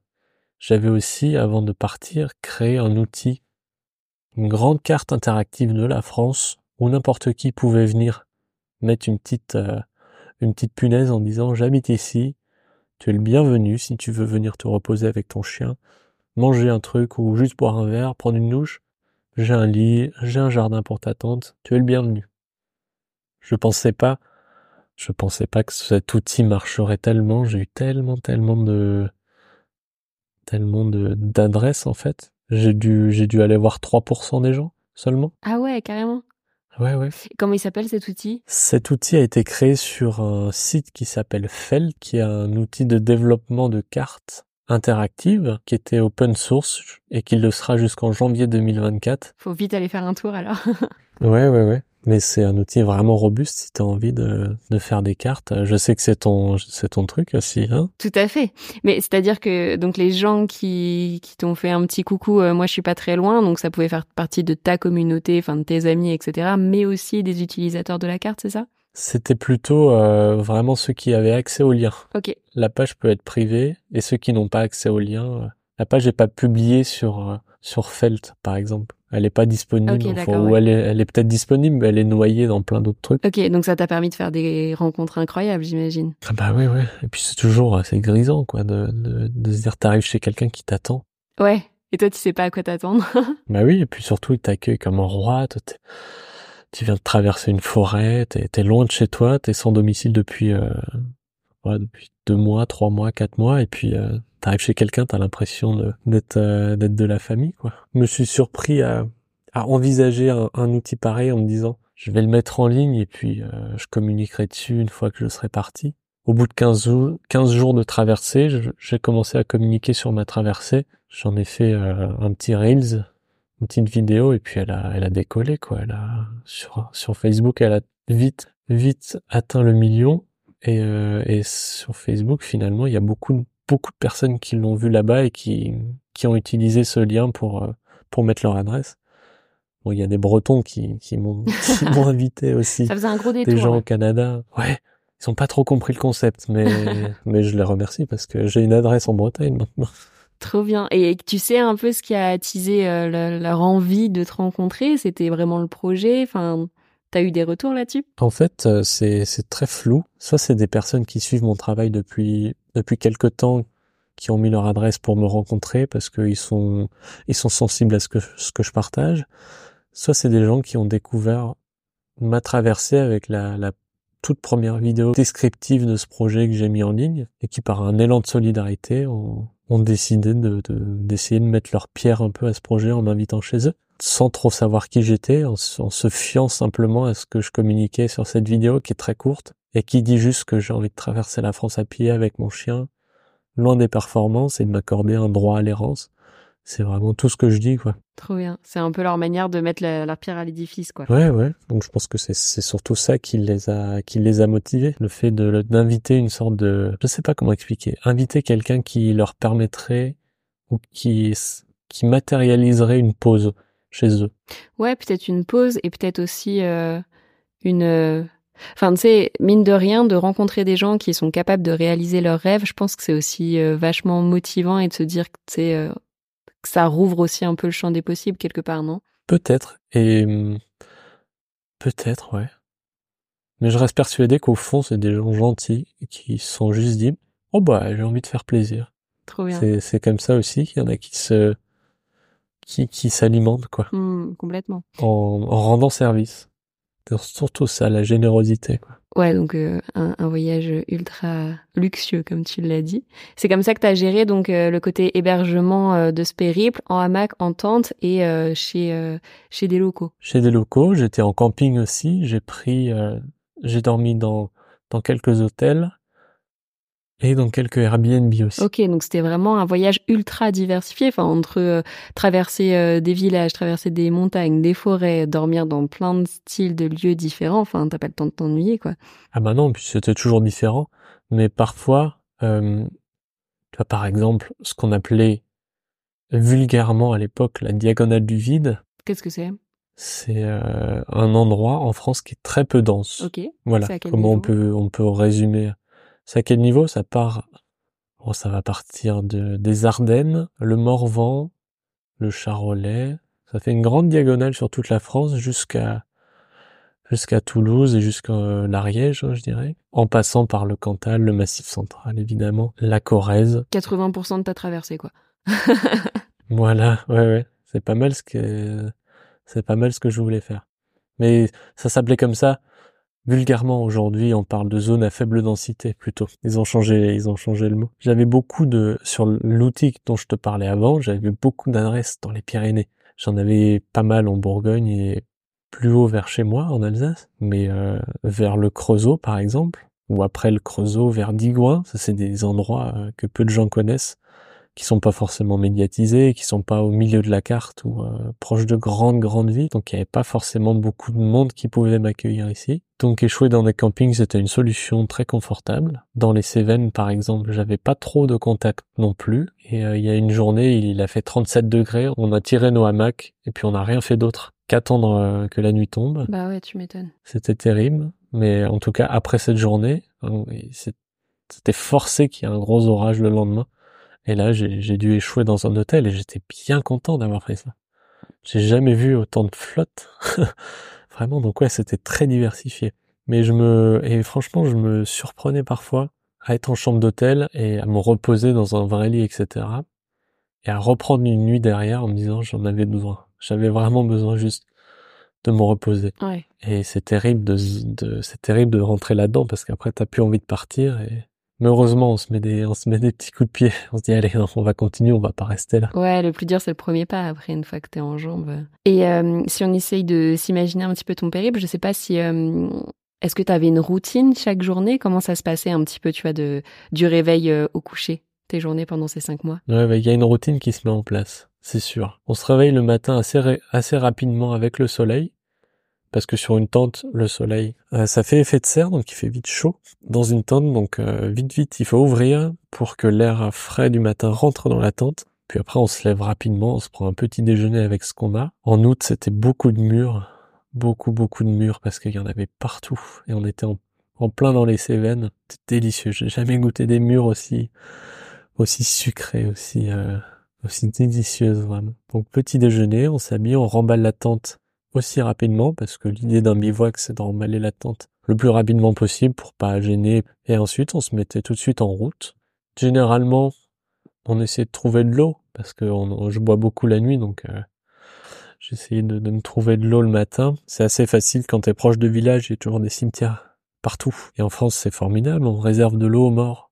S2: J'avais aussi, avant de partir, créé un outil, une grande carte interactive de la France où n'importe qui pouvait venir mettre une petite, euh, une petite punaise en disant j'habite ici, tu es le bienvenu si tu veux venir te reposer avec ton chien, manger un truc ou juste boire un verre, prendre une douche. J'ai un lit, j'ai un jardin pour ta tante, tu es le bienvenu. Je pensais pas, je pensais pas que cet outil marcherait tellement, j'ai eu tellement, tellement de, tellement de, d'adresses en fait. J'ai dû, j'ai dû aller voir 3% des gens seulement.
S1: Ah ouais, carrément.
S2: Ouais, ouais.
S1: Comment il s'appelle cet outil?
S2: Cet outil a été créé sur un site qui s'appelle Fell, qui est un outil de développement de cartes interactives, qui était open source et qui le sera jusqu'en janvier 2024.
S1: Faut vite aller faire un tour alors.
S2: ouais, ouais, ouais. Mais c'est un outil vraiment robuste si tu as envie de, de, faire des cartes. Je sais que c'est ton, c'est ton truc aussi. Hein
S1: Tout à fait. Mais c'est-à-dire que donc les gens qui, qui t'ont fait un petit coucou, euh, moi je suis pas très loin, donc ça pouvait faire partie de ta communauté, enfin de tes amis, etc. Mais aussi des utilisateurs de la carte, c'est ça?
S2: C'était plutôt euh, vraiment ceux qui avaient accès au lien.
S1: Ok.
S2: La page peut être privée et ceux qui n'ont pas accès au lien, euh, la page n'est pas publiée sur sur Felt par exemple. Elle est pas disponible. Ou elle est, elle est peut-être disponible, mais elle est noyée dans plein d'autres trucs.
S1: Ok, donc ça t'a permis de faire des rencontres incroyables, j'imagine.
S2: Ah bah oui, oui. Et puis c'est toujours assez grisant, quoi, de, de, de se dire t'arrives chez quelqu'un qui t'attend.
S1: Ouais. Et toi, tu sais pas à quoi t'attendre.
S2: bah oui, et puis surtout, il t'accueille comme un roi. Tu viens de traverser une forêt, t'es es loin de chez toi, t'es sans domicile depuis euh, voilà, depuis deux mois, trois mois, quatre mois, et puis euh, t'arrives chez quelqu'un, t'as l'impression d'être d'être de la famille, quoi. Je me suis surpris à, à envisager un, outil pareil en me disant, je vais le mettre en ligne et puis euh, je communiquerai dessus une fois que je serai parti. Au bout de 15 jours, 15 jours de traversée, j'ai commencé à communiquer sur ma traversée. J'en ai fait euh, un petit reels, une petite vidéo et puis elle a, elle a décollé quoi. Elle a sur sur Facebook, elle a vite vite atteint le million et, euh, et sur Facebook finalement il y a beaucoup beaucoup de personnes qui l'ont vu là-bas et qui qui ont utilisé ce lien pour pour mettre leur adresse. Bon, il y a des Bretons qui, qui m'ont invité aussi.
S1: Ça faisait un gros détour.
S2: Des gens au Canada. Ouais. Ils ont pas trop compris le concept, mais, mais je les remercie parce que j'ai une adresse en Bretagne maintenant.
S1: Trop bien. Et tu sais un peu ce qui a attisé euh, leur envie de te rencontrer? C'était vraiment le projet? Enfin, t'as eu des retours là-dessus?
S2: En fait, euh, c'est c'est très flou. Soit c'est des personnes qui suivent mon travail depuis depuis quelque temps, qui ont mis leur adresse pour me rencontrer parce qu'ils sont ils sont sensibles à ce que ce que je partage. Soit c'est des gens qui ont découvert ma traversée avec la, la toute première vidéo descriptive de ce projet que j'ai mis en ligne et qui par un élan de solidarité ont, ont décidé de, d'essayer de, mettre leur pierre un peu à ce projet en m'invitant chez eux sans trop savoir qui j'étais en, en, se fiant simplement à ce que je communiquais sur cette vidéo qui est très courte et qui dit juste que j'ai envie de traverser la France à pied avec mon chien loin des performances et de m'accorder un droit à l'errance c'est vraiment tout ce que je dis, quoi.
S1: Trop bien. C'est un peu leur manière de mettre la, pierre à l'édifice, quoi.
S2: Ouais, ouais. Donc je pense que c'est surtout ça qui les a qui les a motivés, le fait de d'inviter une sorte de, je sais pas comment expliquer, inviter quelqu'un qui leur permettrait ou qui qui matérialiserait une pause chez eux.
S1: Ouais, peut-être une pause et peut-être aussi euh, une Enfin, tu sais, mine de rien, de rencontrer des gens qui sont capables de réaliser leurs rêves, je pense que c'est aussi euh, vachement motivant et de se dire que, tu sais, euh, ça rouvre aussi un peu le champ des possibles quelque part, non?
S2: Peut-être. Et hum, peut-être, ouais. Mais je reste persuadé qu'au fond, c'est des gens gentils qui se sont juste dit Oh bah, j'ai envie de faire plaisir.
S1: Trop bien.
S2: C'est comme ça aussi qu'il y en a qui se qui, qui s'alimentent, quoi.
S1: Mmh, complètement.
S2: En, en rendant service. C'est surtout ça, la générosité, quoi.
S1: Ouais, donc euh, un, un, voyage ultra luxueux, comme tu l'as dit. C'est comme ça que tu as géré donc euh, le côté hébergement euh, de ce périple en hamac, en tente et chez chez des locaux.
S2: Chez des locaux, j'étais en camping aussi. J'ai pris, j'ai dormi dans dans quelques hôtels. Et dans quelques Airbnb aussi.
S1: Ok, donc c'était vraiment un voyage ultra diversifié, enfin entre euh, traverser euh, des villages, traverser des montagnes, des forêts, dormir dans plein de styles de lieux différents. Enfin, t'as pas le temps de t'ennuyer, quoi.
S2: Ah bah non, puis c'était toujours différent. Mais parfois, euh, tu vois, par exemple, ce qu'on appelait vulgairement à l'époque la diagonale du vide.
S1: Qu'est-ce que c'est?
S2: C'est euh, un endroit en France qui est très peu dense.
S1: Ok.
S2: Voilà. Comment on peut on peut résumer c'est à quel niveau? Ça part Bon, ça va partir de, des Ardennes, le Morvan, le Charolais. Ça fait une grande diagonale sur toute la France jusqu'à jusqu'à Toulouse et jusqu'à euh, l'Ariège, je dirais, en passant par le Cantal, le Massif Central, évidemment, la Corrèze.
S1: 80% de ta traversée, quoi.
S2: voilà, ouais, ouais. C'est pas mal ce que c'est pas mal ce que je voulais faire. Mais ça s'appelait comme ça Vulgairement aujourd'hui, on parle de zone à faible densité plutôt. Ils ont changé, ils ont changé le mot. J'avais beaucoup de sur l'outil dont je te parlais avant, j'avais beaucoup d'adresses dans les Pyrénées. J'en avais pas mal en Bourgogne et plus haut vers chez moi en Alsace, mais euh, vers le Creusot par exemple, ou après le Creusot vers Digoin, ça c'est des endroits euh, que peu de gens connaissent qui sont pas forcément médiatisés, qui sont pas au milieu de la carte ou euh, proches de grandes grandes villes, donc il n'y avait pas forcément beaucoup de monde qui pouvait m'accueillir ici. Donc échouer dans des campings c'était une solution très confortable. Dans les Cévennes par exemple, j'avais pas trop de contact non plus. Et euh, il y a une journée, il a fait 37 degrés, on a tiré nos hamacs et puis on n'a rien fait d'autre qu'attendre euh, que la nuit tombe.
S1: Bah ouais, tu m'étonnes.
S2: C'était terrible, mais en tout cas après cette journée, c'était forcé qu'il y ait un gros orage le lendemain. Et là, j'ai dû échouer dans un hôtel et j'étais bien content d'avoir fait ça. J'ai jamais vu autant de flotte. Vraiment, donc ouais, c'était très diversifié. Mais je me, et franchement, je me surprenais parfois à être en chambre d'hôtel et à me reposer dans un vrai lit, etc. Et à reprendre une nuit derrière en me disant j'en avais besoin. J'avais vraiment besoin juste de me reposer.
S1: Ouais.
S2: Et c'est terrible de, de c'est terrible de rentrer là-dedans parce qu'après t'as plus envie de partir et Mais heureusement, on se met des, on se met des petits coups de pied. On se dit, allez, on va continuer, on va pas rester là.
S1: Ouais, le plus dur, c'est le premier pas après, une fois que t'es en jambes. Et euh, si on essaye de s'imaginer un petit peu ton périple, je sais pas si, euh, est-ce que t'avais une routine chaque journée? Comment ça se passait un petit peu, tu vois, de, du réveil euh, au coucher, tes journées pendant ces cinq mois?
S2: Ouais, bah, il y a une routine qui se met en place. C'est sûr. On se réveille le matin assez, assez rapidement avec le soleil parce que sur une tente, le soleil, euh, ça fait effet de serre, donc il fait vite chaud dans une tente, donc euh, vite vite, il faut ouvrir pour que l'air frais du matin rentre dans la tente. Puis après, on se lève rapidement, on se prend un petit déjeuner avec ce qu'on a. En août, c'était beaucoup de murs, beaucoup beaucoup de murs parce qu'il y en avait partout et on était en, plein dans les Cévennes. C'était délicieux. J'ai jamais goûté des murs aussi aussi sucrés, aussi euh, aussi délicieuses vraiment. Donc petit déjeuner, on s'habille, on remballe la tente aussi rapidement parce que l'idée d'un bivouac c'est d'emballer la tente le plus rapidement possible pour pas gêner et ensuite on se mettait tout de suite en route. Généralement on essayait de trouver de l'eau parce que je bois beaucoup la nuit donc euh, j'essayais de, me trouver de l'eau le matin. C'est assez facile quand t'es proche de village, il y a toujours des cimetières partout. Et en France c'est formidable, on réserve de l'eau aux morts.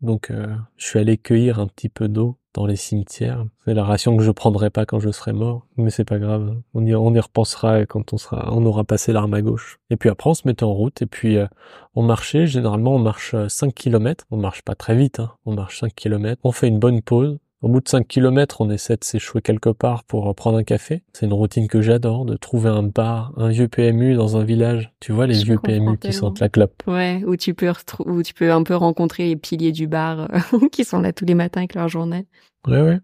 S2: Donc euh, je suis allé cueillir un petit peu d'eau dans les cimetières. C'est la ration que je prendrai pas quand je serai mort, mais c'est pas grave. On y, on y repensera quand on sera, on aura passé l'arme à gauche. Et puis après, on se mettait en route et puis euh, on marchait. Généralement, on marche 5 euh, km. On marche pas très vite, hein. on marche 5 km. On fait une bonne pause. Au bout de 5 km, on essaie de s'échouer quelque part pour euh, prendre un café. C'est une routine que j'adore, de trouver un bar, un vieux PMU dans un village. Tu vois, les vieux PMU qui sentent la clope.
S1: Ouais, où tu peux où tu peux un peu rencontrer les piliers du bar qui sont là tous les matins avec leur journée.
S2: Ouais, ouais.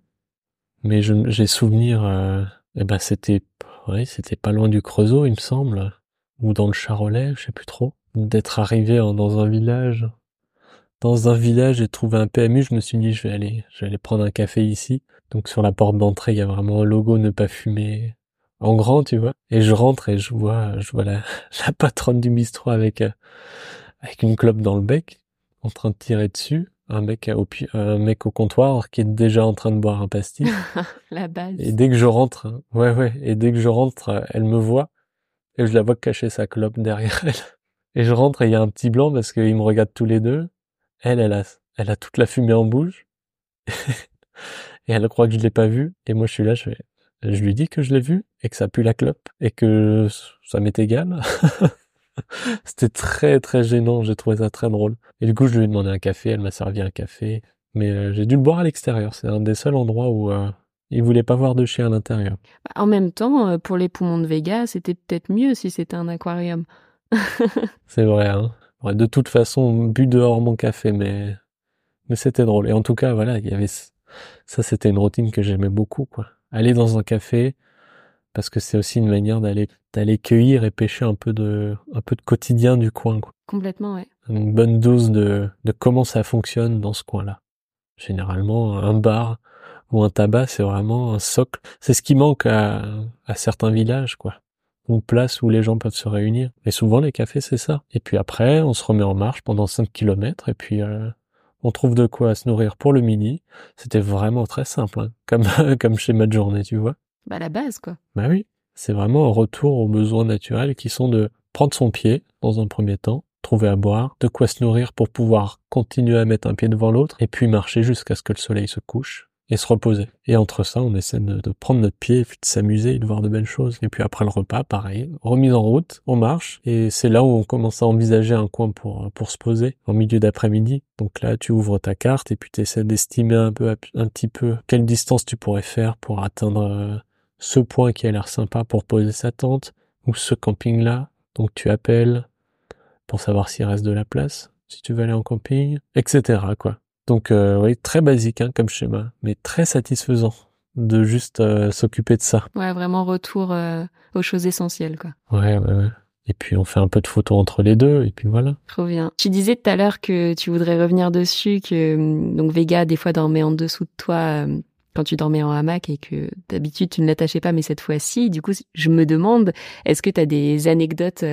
S2: Mais j'ai souvenir, euh, eh ben c'était, ouais, c'était pas loin du Creusot, il me semble, ou dans le Charolais, je sais plus trop, d'être arrivé dans un village dans un village et trouvé un PMU, je me suis dit je vais aller, je vais aller prendre un café ici. Donc sur la porte d'entrée, il y a vraiment un logo ne pas fumer en grand, tu vois. Et je rentre et je vois, je vois la, la patronne du bistrot avec euh, avec une clope dans le bec, en train de tirer dessus. Un mec au un mec au comptoir qui est déjà en train de boire un pastis.
S1: la base.
S2: Et dès que je rentre, ouais ouais, et dès que je rentre, elle me voit et je la vois cacher sa clope derrière elle. Et je rentre et il y a un petit blanc parce qu'ils me regardent tous les deux. Elle, elle a, elle a toute la fumée en bouche. et elle croit que je l'ai pas vu. Et moi, je suis là, je je lui dis que je l'ai vu et que ça pue la clope et que ça m'est égal. C'était très très gênant, j'ai trouvé ça très drôle. Et du coup, je lui ai demandé un café, elle m'a servi un café, mais euh, j'ai dû le boire à l'extérieur. C'est un des seuls endroits où euh, il voulait pas voir de chien à l'intérieur.
S1: En même temps, euh, pour les poumons de Vega, c'était peut-être mieux si c'était un aquarium.
S2: C'est vrai, hein de toute façon bu dehors mon café, mais mais c'était drôle. Et en tout cas, voilà, il y avait ça, c'était une routine que j'aimais beaucoup, quoi. Aller dans un café, parce que c'est aussi une manière d'aller d'aller cueillir et pêcher un peu de un peu de quotidien du coin. Quoi.
S1: Complètement, ouais.
S2: Une bonne dose de de comment ça fonctionne dans ce coin-là. Généralement, un bar ou un tabac, c'est vraiment un socle. C'est ce qui manque à, à certains villages, quoi une place où les gens peuvent se réunir. Et souvent les cafés c'est ça. Et puis après on se remet en marche pendant 5 kilomètres et puis euh, on trouve de quoi se nourrir pour le midi. C'était vraiment très simple, hein, comme comme schéma de journée, tu vois.
S1: Bah la base quoi.
S2: Bah oui, c'est vraiment un retour aux besoins naturels qui sont de prendre son pied dans un premier temps, trouver à boire, de quoi se nourrir pour pouvoir continuer à mettre un pied devant l'autre et puis marcher jusqu'à ce que le soleil se couche et se reposer. Et entre ça, on essaie de, prendre notre pied, et puis de s'amuser et de voir de belles choses. Et puis après le repas, pareil, remise en route, on marche, et c'est là où on commence à envisager un coin pour pour se poser, en milieu d'après-midi. Donc là, tu ouvres ta carte et puis tu essaies d'estimer un peu, un petit peu quelle distance tu pourrais faire pour atteindre euh, ce point qui a l'air sympa pour poser sa tente, ou ce camping-là. Donc tu appelles pour savoir s'il reste de la place, si tu veux aller en camping, etc. quoi. Donc euh, oui, très basique hein, comme schéma, mais très satisfaisant de juste euh, s'occuper de ça.
S1: Ouais, vraiment retour euh, aux choses essentielles, quoi.
S2: Ouais, ouais, ouais. Et puis on fait un peu de photos entre les deux, et puis voilà.
S1: Trop bien. Tu disais tout à l'heure que tu voudrais revenir dessus, que hum, donc Vega des fois dormait en dessous de toi hum, quand tu dormais en hamac et que d'habitude tu ne l'attachais pas, mais cette fois-ci, du coup, je me demande, est-ce que tu as des anecdotes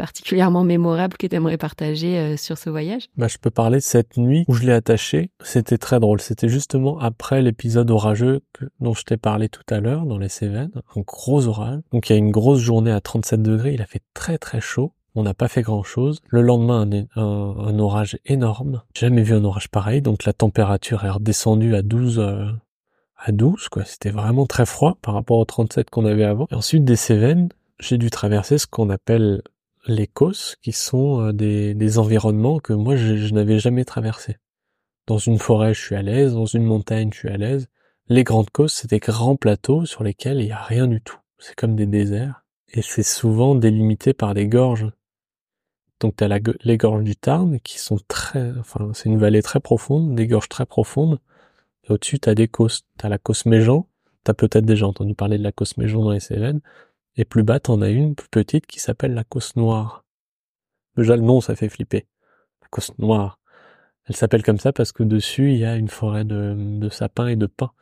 S1: particulièrement mémorable que tu aimerais partager euh, sur ce voyage?
S2: Bah, Je peux parler de cette nuit où je l'ai attaché. C'était très drôle. C'était justement après l'épisode orageux dont je t'ai parlé tout à l'heure dans les Cévennes. Un gros orage. Donc il y a une grosse journée à 37 degrés. Il a fait très très chaud. On n'a pas fait grand chose. Le lendemain, un, orage énorme. Jamais vu un orage pareil. Donc la température est redescendue à 12, euh, à 12, quoi. C'était vraiment très froid par rapport aux 37 qu'on avait avant. Et ensuite, des Cévennes, j'ai dû traverser ce qu'on appelle les causes, qui sont euh, des, environnements que moi, je, n'avais jamais traversés. Dans une forêt, je suis à l'aise. Dans une montagne, je suis à l'aise. Les grandes causes, c'est des grands plateaux sur lesquels il n'y a rien du tout. C'est comme des déserts. Et c'est souvent délimité par des gorges. Donc tu as les gorges du Tarn qui sont très, enfin c'est une vallée très profonde, des gorges très profondes. Et au-dessus tu as des causes. Tu as la tu as peut-être déjà entendu parler de la causse Méjean dans les Cévennes. Et plus bas t'en as une plus petite qui s'appelle la causse Noire. Déjà le nom ça fait flipper. La causse Noire. Elle s'appelle comme ça parce que dessus il y a une forêt de, sapins et de pins.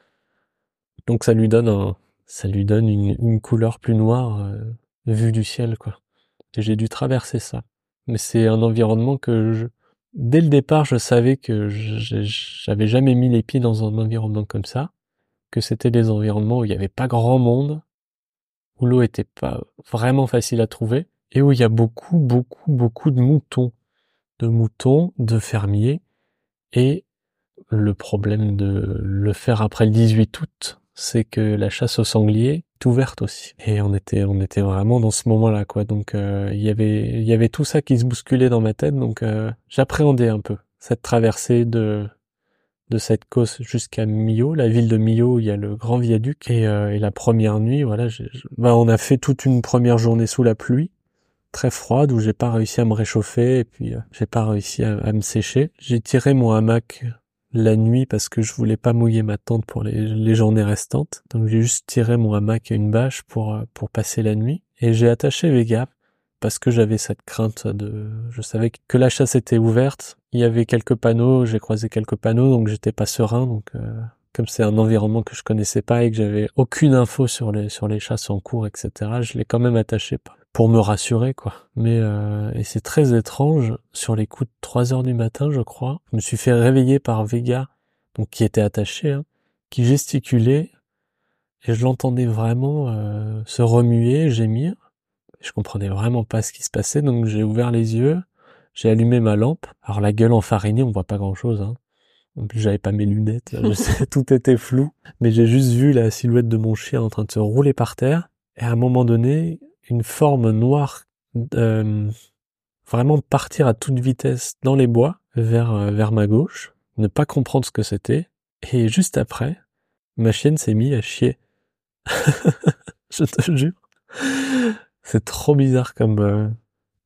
S2: Donc ça lui donne un, ça lui donne une, une couleur plus noire euh, vue du ciel quoi. Et j'ai dû traverser ça mais c'est un environnement que je, dès le départ, je savais que j'avais jamais mis les pieds dans un environnement comme ça, que c'était des environnements où il n'y avait pas grand monde, où l'eau était pas vraiment facile à trouver, et où il y a beaucoup, beaucoup, beaucoup de moutons, de moutons, de fermiers, et le problème de le faire après le 18 août, c'est que la chasse au sanglier est ouverte aussi. Et on était, on était vraiment dans ce moment-là, quoi. Donc euh, il y avait, il y avait tout ça qui se bousculait dans ma tête. Donc euh, j'appréhendais un peu cette traversée de de cette côte jusqu'à Millau, la ville de Millau, il y a le grand viaduc. Et, euh, et la première nuit, voilà, bah, on a fait toute une première journée sous la pluie, très froide, où j'ai pas réussi à me réchauffer et puis j'ai pas réussi à, à me sécher. J'ai tiré mon hamac la nuit parce que je voulais pas mouiller ma tente pour les, journées restantes. Donc j'ai juste tiré mon hamac et une bâche pour, euh, pour passer la nuit. Et j'ai attaché Vega parce que j'avais cette crainte de, je savais que la chasse était ouverte. Il y avait quelques panneaux, j'ai croisé quelques panneaux, donc j'étais pas serein. Donc, euh, comme c'est un environnement que je connaissais pas et que j'avais aucune info sur les, sur les chasses en cours, etc., je l'ai quand même attaché pour me rassurer quoi. Mais euh, et c'est très étrange sur les coups de 3 heures du matin, je crois. Je me suis fait réveiller par Vega, donc qui était attaché, hein, qui gesticulait et je l'entendais vraiment euh, se remuer, gémir. Je comprenais vraiment pas ce qui se passait, donc j'ai ouvert les yeux, j'ai allumé ma lampe. Alors la gueule enfarinée, on voit pas grand chose. Hein. En plus, j'avais pas mes lunettes, tout était flou. Mais j'ai juste vu la silhouette de mon chien en train de se rouler par terre. Et à un moment donné, une forme noire euh, vraiment partir à toute vitesse dans les bois vers euh, vers ma gauche, ne pas comprendre ce que c'était et juste après, ma chienne s'est mise à chier. Je te jure. C'est trop bizarre comme euh,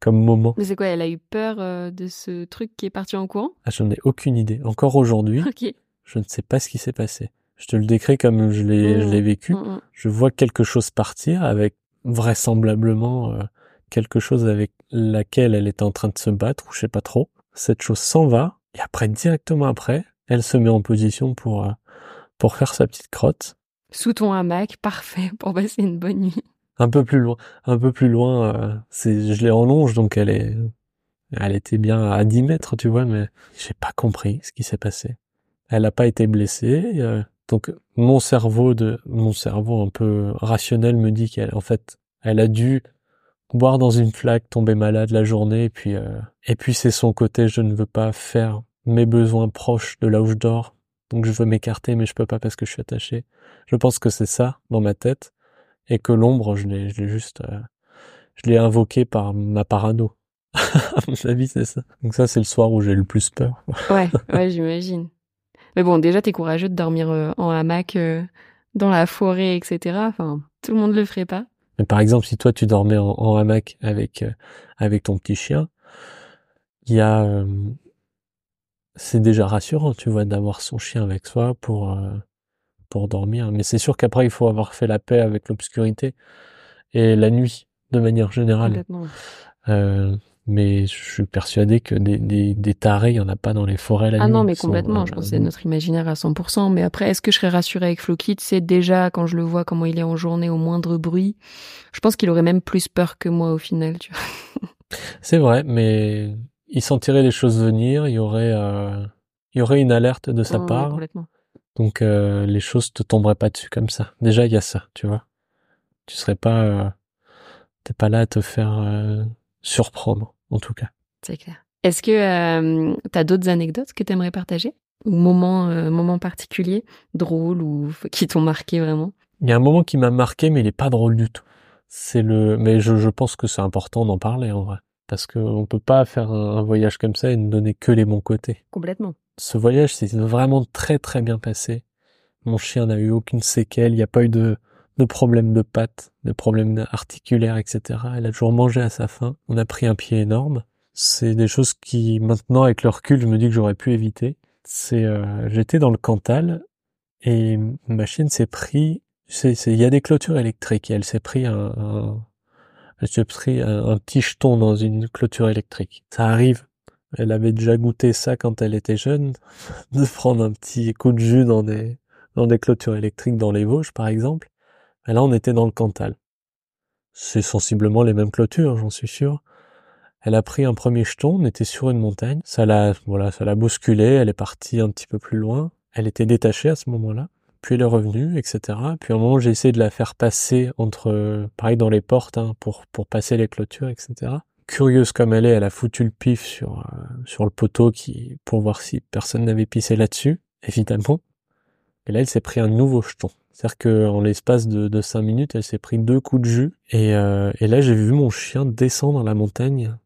S2: comme moment.
S1: Mais c'est quoi Elle a eu peur de ce truc qui est parti en courant?
S2: Ah, Je n'ai aucune idée. Encore aujourd'hui, je ne sais pas ce qui s'est passé. Je te le décris comme je l'ai je mmh. l'ai vécu. Mmh, mmh. Je vois quelque chose partir avec vraisemblablement euh, quelque chose avec laquelle elle est en train de se battre, ou je sais pas trop. Cette chose s'en va, et après, directement après, elle se met en position pour, euh, pour faire sa petite crotte.
S1: Sous ton hamac, parfait pour passer une bonne nuit.
S2: Un peu plus loin, un peu plus loin, euh, je l'ai en longe, donc elle est, elle était bien à 10 mètres, tu vois, mais j'ai pas compris ce qui s'est passé. Elle n'a pas été blessée, donc mon cerveau de mon cerveau un peu rationnel me dit qu'elle en fait elle a dû boire dans une flaque, tomber malade la journée et puis euh, et puis c'est son côté je ne veux pas faire mes besoins proches de là où je dors. Donc je veux m'écarter mais je peux pas parce que je suis attaché. Je pense que c'est ça dans ma tête et que l'ombre je l'ai je l'ai juste euh, je l'ai invoqué par ma parano. à mon avis, c'est ça. Donc ça, c'est le soir où j'ai le plus peur.
S1: ouais, ouais, j'imagine. Mais bon, déjà, t'es courageux de dormir euh, en hamac euh, dans la forêt, etc. Enfin, tout le monde le ferait pas.
S2: Mais par exemple, si toi tu dormais en, hamac avec avec ton petit chien, il y a c'est déjà rassurant, tu vois, d'avoir son chien avec soi pour pour dormir. Mais c'est sûr qu'après il faut avoir fait la paix avec l'obscurité et la nuit de manière générale. Euh, mais je suis persuadé que des, des, des tarés, il y en a pas dans les forêts la
S1: ah non, mais complètement. je pense que c'est notre imaginaire à 100%. Mais après, est-ce que je serais rassurée avec Flokit C'est déjà, quand je le vois, comment il est en journée, au moindre bruit. Je pense qu'il aurait même plus peur que moi au final, tu vois.
S2: C'est vrai, mais il sentirait les choses venir, il y aurait, euh, il y aurait une alerte de sa part. complètement. Donc euh, les choses te tomberaient pas dessus comme ça. Déjà, il y a ça, tu vois. Tu serais pas, euh, t'es pas là à te faire surprendre, en tout cas.
S1: C'est clair. Est-ce que euh, tu as d'autres anecdotes que tu aimerais partager? Ou moments, euh, moments particuliers, drôles ou qui t'ont marqué vraiment?
S2: Il y a un moment qui m'a marqué, mais il est pas drôle du tout. C'est le, mais je, je pense que c'est important d'en parler en vrai, parce qu'on peut pas faire un, un voyage comme ça et ne donner que les bons côtés.
S1: Complètement.
S2: Ce voyage s'est vraiment très très bien passé. Mon chien n'a eu aucune séquelle, il n'y a pas eu de, de problème de pattes, de problèmes articulaires, etc. Elle a toujours mangé à sa faim. On a pris un pied énorme. C'est des choses qui, maintenant, avec le recul, je me dis que j'aurais pu éviter. C'est, euh, j'étais dans le Cantal et ma chienne s'est pris, il y a des clôtures électriques et elle s'est pris un, un elle s'est pris un, petit jeton dans une clôture électrique. Ça arrive. Elle avait déjà goûté ça quand elle était jeune, de prendre un petit coup de jus dans des, dans des clôtures électriques dans les Vosges, par exemple. Et là, on était dans le Cantal. C'est sensiblement les mêmes clôtures, j'en suis sûr. Elle a pris un premier jeton, on était sur une montagne. Ça l'a, voilà, ça l'a bousculé, elle est partie un petit peu plus loin. Elle était détachée à ce moment-là. Puis elle est etc. Puis à un moment, j'ai essayé de la faire passer entre, pareil, dans les portes, hein, pour, pour passer les clôtures, etc. Curieuse comme elle est, elle a foutu le pif sur, euh, sur le poteau qui, pour voir si personne n'avait pissé là-dessus, évidemment. Et là, elle s'est pris un nouveau jeton. C'est-à-dire qu'en l'espace de, de cinq minutes, elle s'est pris deux coups de jus. Et, euh, et là, j'ai vu mon chien descendre la montagne.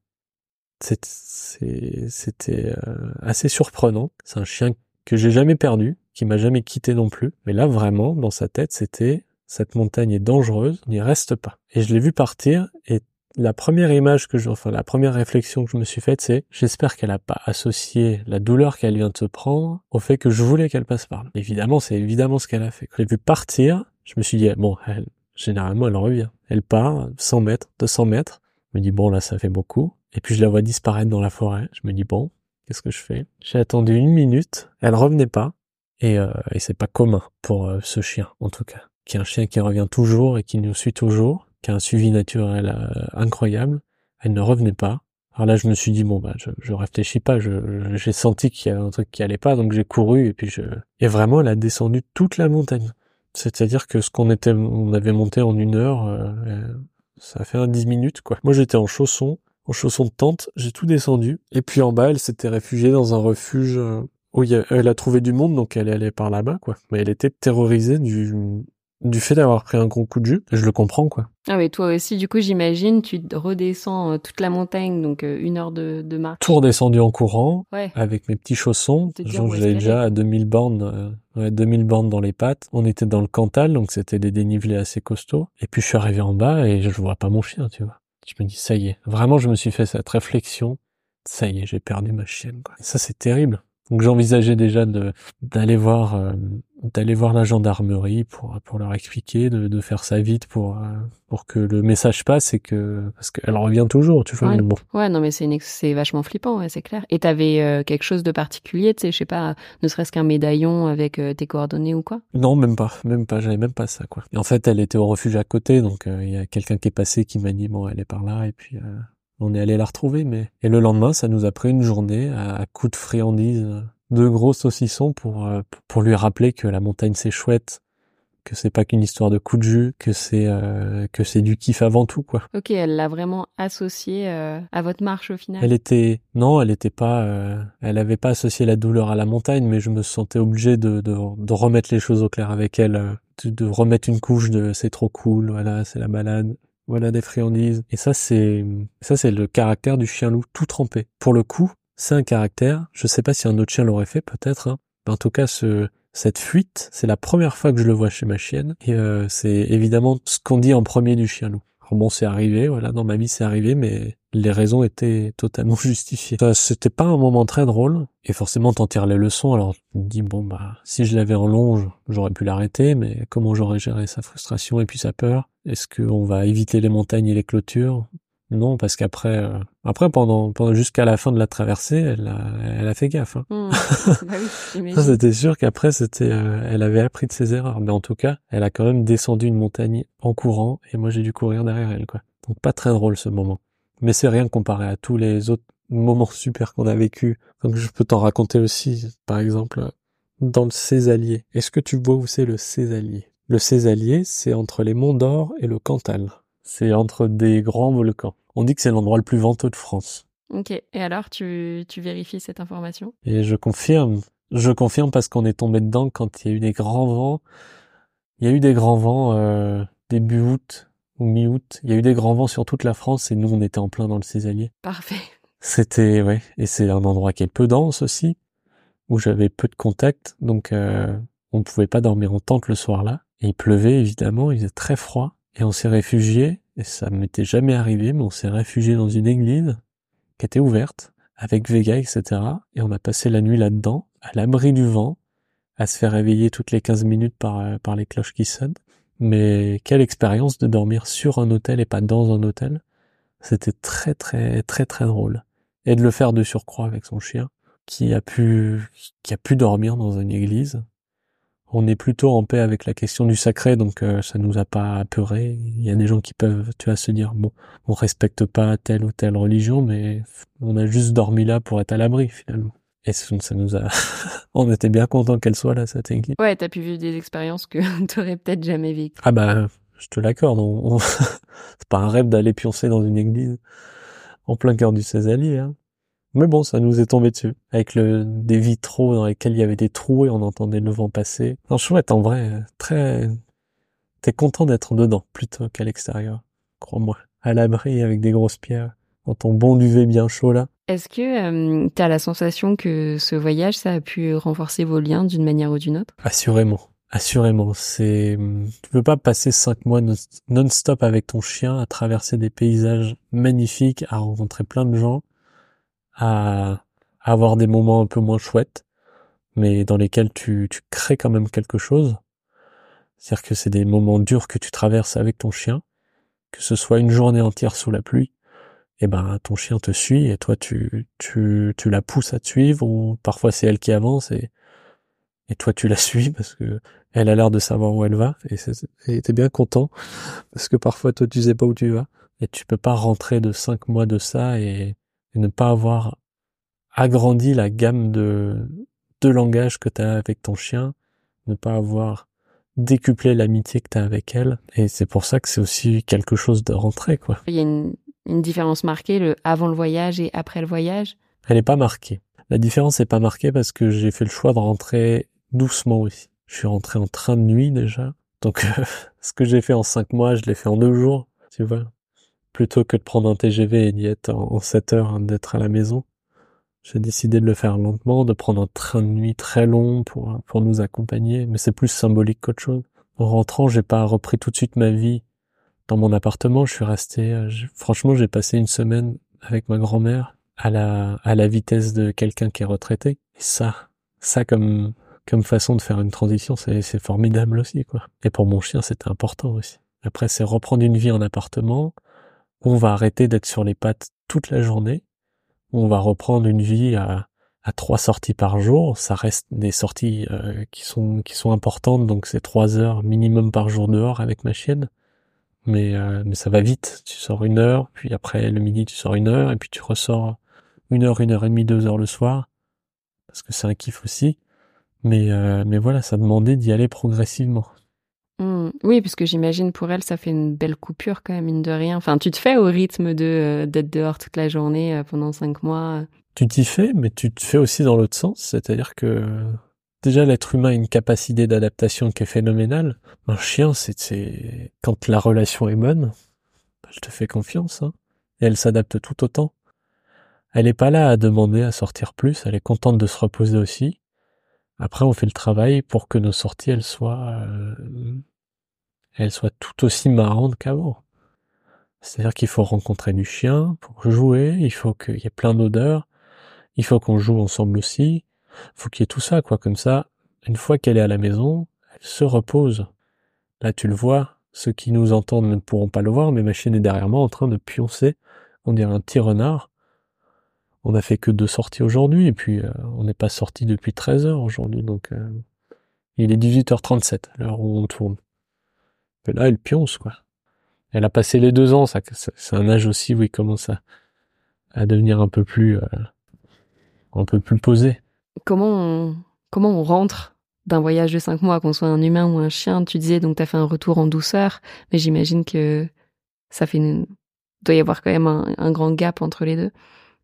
S2: C'était euh, assez surprenant. C'est un chien que j'ai jamais perdu, qui m'a jamais quitté non plus. Mais là, vraiment, dans sa tête, c'était cette montagne est dangereuse, n'y reste pas. Et je l'ai vu partir et la première image que je, enfin la première réflexion que je me suis faite, c'est j'espère qu'elle n'a pas associé la douleur qu'elle vient de se prendre au fait que je voulais qu'elle passe par là. Évidemment, c'est évidemment ce qu'elle a fait. Quand j'ai vu partir, je me suis dit bon, elle, généralement elle revient. Elle part 100 mètres, 200 mètres. Je me dis bon là ça fait beaucoup. Et puis je la vois disparaître dans la forêt. Je me dis bon, qu'est-ce que je fais? J'ai attendu une minute, elle revenait pas. Et, euh, et c'est pas commun pour euh, ce chien en tout cas, qui est un chien qui revient toujours et qui nous suit toujours qui a un suivi naturel euh, incroyable. Elle ne revenait pas. Alors là, je me suis dit bon bah je, je réfléchis pas, je, j'ai senti qu'il y avait un truc qui allait pas, donc j'ai couru et puis je et vraiment elle a descendu toute la montagne. C'est-à-dire que ce qu'on était, on avait monté en une heure, euh, ça a fait un dix minutes quoi. Moi j'étais en chaussons, en chaussons de tente, j'ai tout descendu et puis en bas elle s'était réfugiée dans un refuge a, elle a trouvé du monde donc elle allait par là-bas quoi. Mais elle était terrorisée du du fait d'avoir pris un gros coup de jus, je le comprends quoi.
S1: Ah mais toi aussi, du coup, j'imagine, tu redescends euh, toute la montagne, donc euh, une heure de, de marche.
S2: Tout redescendu en courant,
S1: Ouais.
S2: avec mes petits chaussons, j'avais déjà à 2000 bornes, euh, ouais, 2000 bornes dans les pattes. On était dans le Cantal, donc c'était des dénivelés assez costauds. Et puis je suis arrivé en bas et je vois pas mon chien, tu vois. Je me dis ça y est, vraiment je me suis fait cette réflexion. Ça y est, j'ai perdu ma chienne. Quoi. Et ça c'est terrible. Donc j'envisageais déjà d'aller voir euh, d'aller voir la gendarmerie pour pour leur expliquer de, de faire ça vite pour euh, pour que le message passe et que parce qu'elle revient toujours tu vois
S1: Ouais.
S2: mais bon
S1: Ouais, non, mais c'est c'est vachement flippant, ouais, c'est clair. Et t'avais euh, quelque chose de particulier, tu sais, je sais pas, ne serait-ce qu'un médaillon avec euh, tes coordonnées ou quoi?
S2: Non, même pas, même pas, j'avais même pas ça quoi. Et en fait, elle était au refuge à côté, donc euh, il y a quelqu'un qui est passé qui m'a dit bon, elle est par là, et puis euh, on est allé la retrouver. Mais et le lendemain, ça nous a pris une journée à, coups de friandises, de gros saucissons pour euh, pour lui rappeler que la montagne c'est chouette, que c'est pas qu'une histoire de coup de jus, que c'est euh, que c'est du kiff avant tout quoi.
S1: Ok, elle l'a vraiment associé euh, à votre marche au final.
S2: Elle était non, elle était pas, euh, elle avait pas associé la douleur à la montagne, mais je me sentais obligé de de, de remettre les choses au clair avec elle, de, de remettre une couche de c'est trop cool, voilà, c'est la balade, voilà des friandises. Et ça c'est ça c'est le caractère du chien loup tout trempé. Pour le coup, c'est un caractère. Je sais pas si un autre chien l'aurait fait, peut-être. Hein, mais en tout cas, ce cette fuite, c'est la première fois que je le vois chez ma chienne. Et euh, c'est évidemment ce qu'on dit en premier du chien loup. Bon, c'est arrivé, voilà, dans ma vie c'est arrivé, mais les raisons étaient totalement justifiées. C'était pas un moment très drôle, et forcément t'en tires les leçons, alors tu me dis, bon bah, si je l'avais en longe, j'aurais pu l'arrêter, mais comment j'aurais géré sa frustration et puis sa peur? Est-ce qu'on va éviter les montagnes et les clôtures? Non, parce qu'après, euh, après pendant, pendant jusqu'à la fin de la traversée, elle a, elle a fait gaffe. Hein.
S1: Hmm. bah oui,
S2: c'était sûr qu'après, c'était, euh, elle avait appris de ses erreurs. Mais en tout cas, elle a quand même descendu une montagne en courant, et moi j'ai dû courir derrière elle, quoi. Donc pas très drôle ce moment. Mais c'est rien comparé à tous les autres moments super qu'on a vécu. Donc je peux t'en raconter aussi, par exemple, dans le Césalier. Est-ce que tu vois où c'est le Césalier? Le Césalier, c'est entre les Monts d'Or et le Cantal. C'est entre des grands volcans. On dit que c'est l'endroit le plus venteux de France.
S1: Ok. Et alors, tu, tu vérifies cette information?
S2: Et je confirme. Je confirme parce qu'on est tombé dedans quand il y a eu des grands vents. Il y a eu des grands vents euh, début août ou mi-août. Il y a eu des grands vents sur toute la France et nous, on était en plein dans le Césalier.
S1: Parfait.
S2: C'était, ouais. Et c'est un endroit qui est peu dense aussi, où j'avais peu de contact. Donc, euh, on ne pouvait pas dormir en tente le soir-là. Et il pleuvait, évidemment. Il faisait très froid. Et on s'est réfugié. Et ça m'était jamais arrivé, mais on s'est réfugié dans une église qui était ouverte avec Vega, etc. Et on a passé la nuit là-dedans, à l'abri du vent, à se faire réveiller toutes les 15 minutes par, euh, par les cloches qui sonnent. Mais quelle expérience de dormir sur un hôtel et pas dans un hôtel. C'était très très très très drôle. Et de le faire de surcroît avec son chien, qui a pu, qui a pu dormir dans une église. On est plutôt en paix avec la question du sacré, donc euh, ça nous a pas apeuré. Il y a des gens qui peuvent, tu vois, se dire bon, on respecte pas telle ou telle religion, mais on a juste dormi là pour être à l'abri finalement. Et ça nous a, on était bien content qu'elle soit là, cette église.
S1: Ouais, t'as pu vivre des expériences que t'aurais peut-être jamais vécues.
S2: Ah bah, je te l'accorde. On... c'est pas un rêve d'aller pioncer dans une église en plein cœur du Césalier. Hein. Mais bon, ça nous est tombé dessus. Avec le, des vitraux dans lesquels il y avait des trous et on entendait le vent passer. Non, chouette, en vrai, très... T'es content d'être dedans, plutôt qu'à l'extérieur. Crois-moi. À l'abri, avec des grosses pierres. Dans ton bon duvet bien chaud, là.
S1: Est-ce que euh, tu as la sensation que ce voyage, ça a pu renforcer vos liens d'une manière ou d'une autre?
S2: Assurément. Assurément. C'est, tu peux pas passer cinq mois non-stop avec ton chien à traverser des paysages magnifiques, à rencontrer plein de gens, à, avoir des moments un peu moins chouettes, mais dans lesquels tu, tu crées quand même quelque chose. C'est-à-dire que c'est des moments durs que tu traverses avec ton chien, que ce soit une journée entière sous la pluie, eh ben ton chien te suit et toi tu tu tu la pousses à te suivre ou parfois c'est elle qui avance et et toi tu la suis parce que elle a l'air de savoir où elle va et t'es bien content parce que parfois toi tu sais pas où tu vas et tu peux pas rentrer de cinq mois de ça et, ne pas avoir agrandi la gamme de de langage que tu as avec ton chien, ne pas avoir décuplé l'amitié que tu as avec elle et c'est pour ça que c'est aussi quelque chose de rentrer quoi.
S1: Une différence marquée le avant le voyage et après le voyage?
S2: Elle n'est pas marquée. La différence n'est pas marquée parce que j'ai fait le choix de rentrer doucement aussi. Je suis rentré en train de nuit déjà. Donc ce que j'ai fait en cinq mois, je l'ai fait en deux jours, tu vois. Plutôt que de prendre un TGV et d'y être en sept heures, hein, d'être à la maison. J'ai décidé de le faire lentement, de prendre un train de nuit très long pour, pour nous accompagner, mais c'est plus symbolique qu'autre chose. En rentrant, j'ai pas repris tout de suite ma vie dans mon appartement, je suis resté, euh, franchement, j'ai passé une semaine avec ma grand-mère à la, à la vitesse de quelqu'un qui est retraité. Et ça, ça comme, comme façon de faire une transition, c'est, c'est formidable aussi, quoi. Et pour mon chien, c'était important aussi. Après, c'est reprendre une vie en appartement, où on va arrêter d'être sur les pattes toute la journée, où on va reprendre une vie à, à trois sorties par jour. Ça reste des sorties euh, qui sont qui sont importantes, donc c'est trois heures minimum par jour dehors avec ma chienne mais euh, mais ça va vite. Tu sors une heure, puis après le midi tu sors une heure, et puis tu ressors une heure, une heure et demie, deux heures le soir, parce que c'est un kiff aussi. Mais euh, mais voilà, ça demandait d'y aller progressivement.
S1: Mmh. Oui, puisque j'imagine pour elle, ça fait une belle coupure quand même, mine de rien. Enfin, tu te fais au rythme de euh, d'être dehors toute la journée pendant cinq mois.
S2: Tu t'y fais, mais tu te fais aussi dans l'autre sens, c'est-à-dire que Déjà, l'être humain a une capacité d'adaptation qui est phénoménale. Un chien, c'est quand la relation est bonne, bah, je te fais confiance, hein, elle s'adapte tout autant. Elle n'est pas là à demander à sortir plus, elle est contente de se reposer aussi. Après, on fait le travail pour que nos sorties, elles soient, euh, elles soient tout aussi marrantes qu'avant. C'est-à-dire qu'il faut rencontrer du chien pour jouer, il faut qu'il y ait plein d'odeurs, il faut qu'on joue ensemble aussi, faut qu'il y ait tout ça, quoi. Comme ça, une fois qu'elle est à la maison, elle se repose. Là, tu le vois. Ceux qui nous entendent ne pourront pas le voir, mais ma chienne est derrière moi en train de pioncer. On dirait un petit renard. On a fait que deux sorties aujourd'hui, et puis euh, on n'est pas sorti depuis 13 heures aujourd'hui, donc euh, il est 18h37, l'heure où on tourne. Mais là, elle pionce, quoi. Elle a passé les deux ans, ça, c'est un âge aussi où il commence à, à devenir un peu plus, euh, un peu plus posé
S1: comment on, comment on rentre d'un voyage de cinq mois, qu'on soit un humain ou un chien Tu disais donc tu as fait un retour en douceur, mais j'imagine que ça fait doit y avoir quand même un, grand gap entre les deux,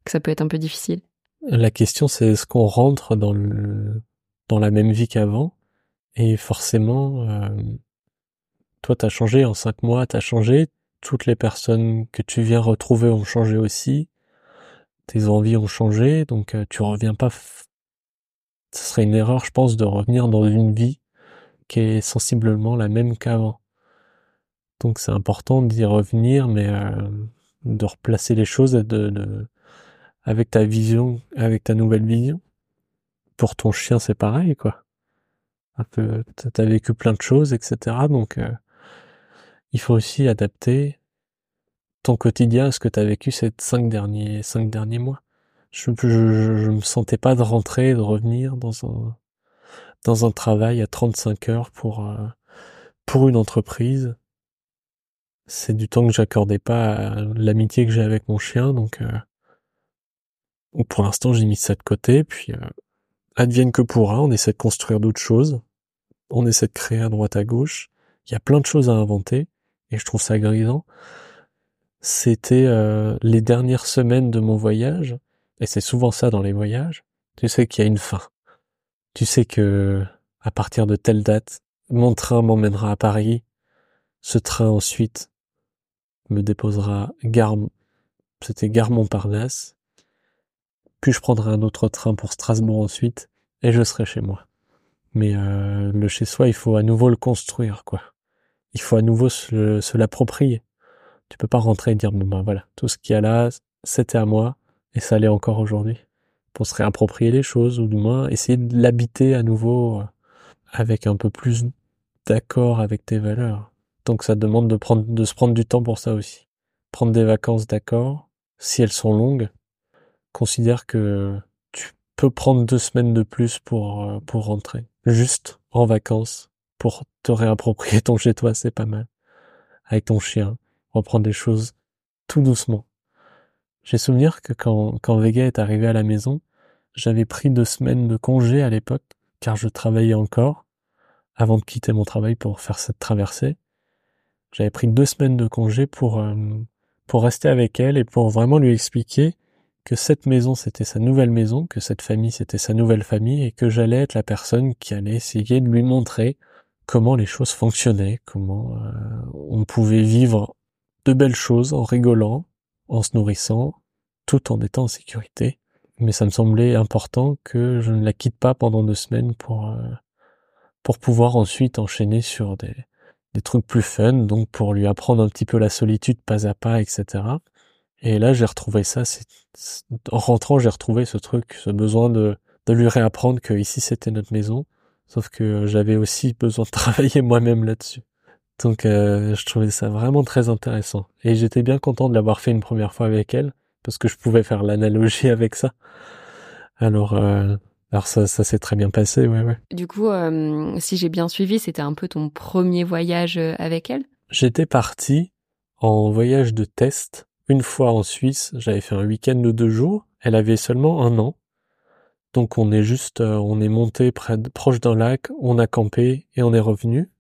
S1: que ça peut être un peu difficile.
S2: La question, c'est est-ce qu'on rentre dans le dans la même vie qu'avant? Et forcément, euh, toi, t'as changé en cinq mois, t'as changé. Toutes les personnes que tu viens retrouver ont changé aussi. Tes envies ont changé, donc euh, tu reviens pas. Ce serait une erreur, je pense, de revenir dans une vie qui est sensiblement la même qu'avant. Donc c'est important d'y revenir, mais euh, de replacer les choses avec ta vision, avec ta nouvelle vision. Pour ton chien, c'est pareil, quoi. Un peu, t'as vécu plein de choses, etc. Donc euh, il faut aussi adapter ton quotidien à ce que t'as vécu ces cinq derniers cinq derniers mois. Je, je, me sentais pas de rentrer, de revenir dans un dans un travail à 35 heures pour euh, pour une entreprise. C'est du temps que j'accordais pas à l'amitié que j'ai avec mon chien, donc euh, pour l'instant j'ai mis ça de côté, puis euh, advienne que pourra, on essaie de construire d'autres choses, on essaie de créer à droite à gauche, il y a plein de choses à inventer, et je trouve ça grisant. C'était euh, les dernières semaines de mon voyage, et c'est souvent ça dans les voyages, tu sais qu'il y a une fin. Tu sais que à partir de telle date, mon train m'emmènera à Paris, ce train ensuite me déposera gare, c'était gare Montparnasse, puis je prendrai un autre train pour Strasbourg ensuite, et je serai chez moi. Mais euh, le chez soi, il faut à nouveau le construire, quoi. Il faut à nouveau se, l'approprier. Tu peux pas rentrer et dire, bon ben voilà, tout ce qu'il y a là, c'était à moi, et ça l'est encore aujourd'hui. Pour se réapproprier les choses, ou du moins essayer de l'habiter à nouveau euh, avec un peu plus d'accord avec tes valeurs. Donc ça demande de prendre, de se prendre du temps pour ça aussi. Prendre des vacances, d'accord. Si elles sont longues, considère que tu peux prendre deux semaines de plus pour, euh, pour rentrer. Juste en vacances, pour te réapproprier ton chez toi, c'est pas mal. Avec ton chien, reprendre des choses tout doucement. J'ai souvenir que quand, quand Vega est arrivé à la maison, j'avais pris deux semaines de congé à l'époque, car je travaillais encore, avant de quitter mon travail pour faire cette traversée. J'avais pris deux semaines de congé pour euh, pour rester avec elle et pour vraiment lui expliquer que cette maison c'était sa nouvelle maison, que cette famille c'était sa nouvelle famille et que j'allais être la personne qui allait essayer de lui montrer comment les choses fonctionnaient, comment euh, on pouvait vivre de belles choses en rigolant, en se nourrissant, tout en étant en sécurité. Mais ça me semblait important que je ne la quitte pas pendant deux semaines pour euh, pour pouvoir ensuite enchaîner sur des des trucs plus fun, donc pour lui apprendre un petit peu la solitude pas à pas, etc. Et là, j'ai retrouvé ça. En rentrant, j'ai retrouvé ce truc, ce besoin de, de lui réapprendre que ici c'était notre maison. Sauf que j'avais aussi besoin de travailler moi-même là-dessus. Donc, euh, je trouvais ça vraiment très intéressant. Et j'étais bien content de l'avoir fait une première fois avec elle, parce que je pouvais faire l'analogie avec ça. Alors, euh, alors ça, ça s'est très bien passé, ouais, ouais.
S1: Du coup, euh, si j'ai bien suivi, c'était un peu ton premier voyage avec elle?
S2: J'étais parti en voyage de test une fois en Suisse. J'avais fait un week-end de deux jours. Elle avait seulement un an. Donc on est juste, on est monté près proche d'un lac, on a campé et on est revenu.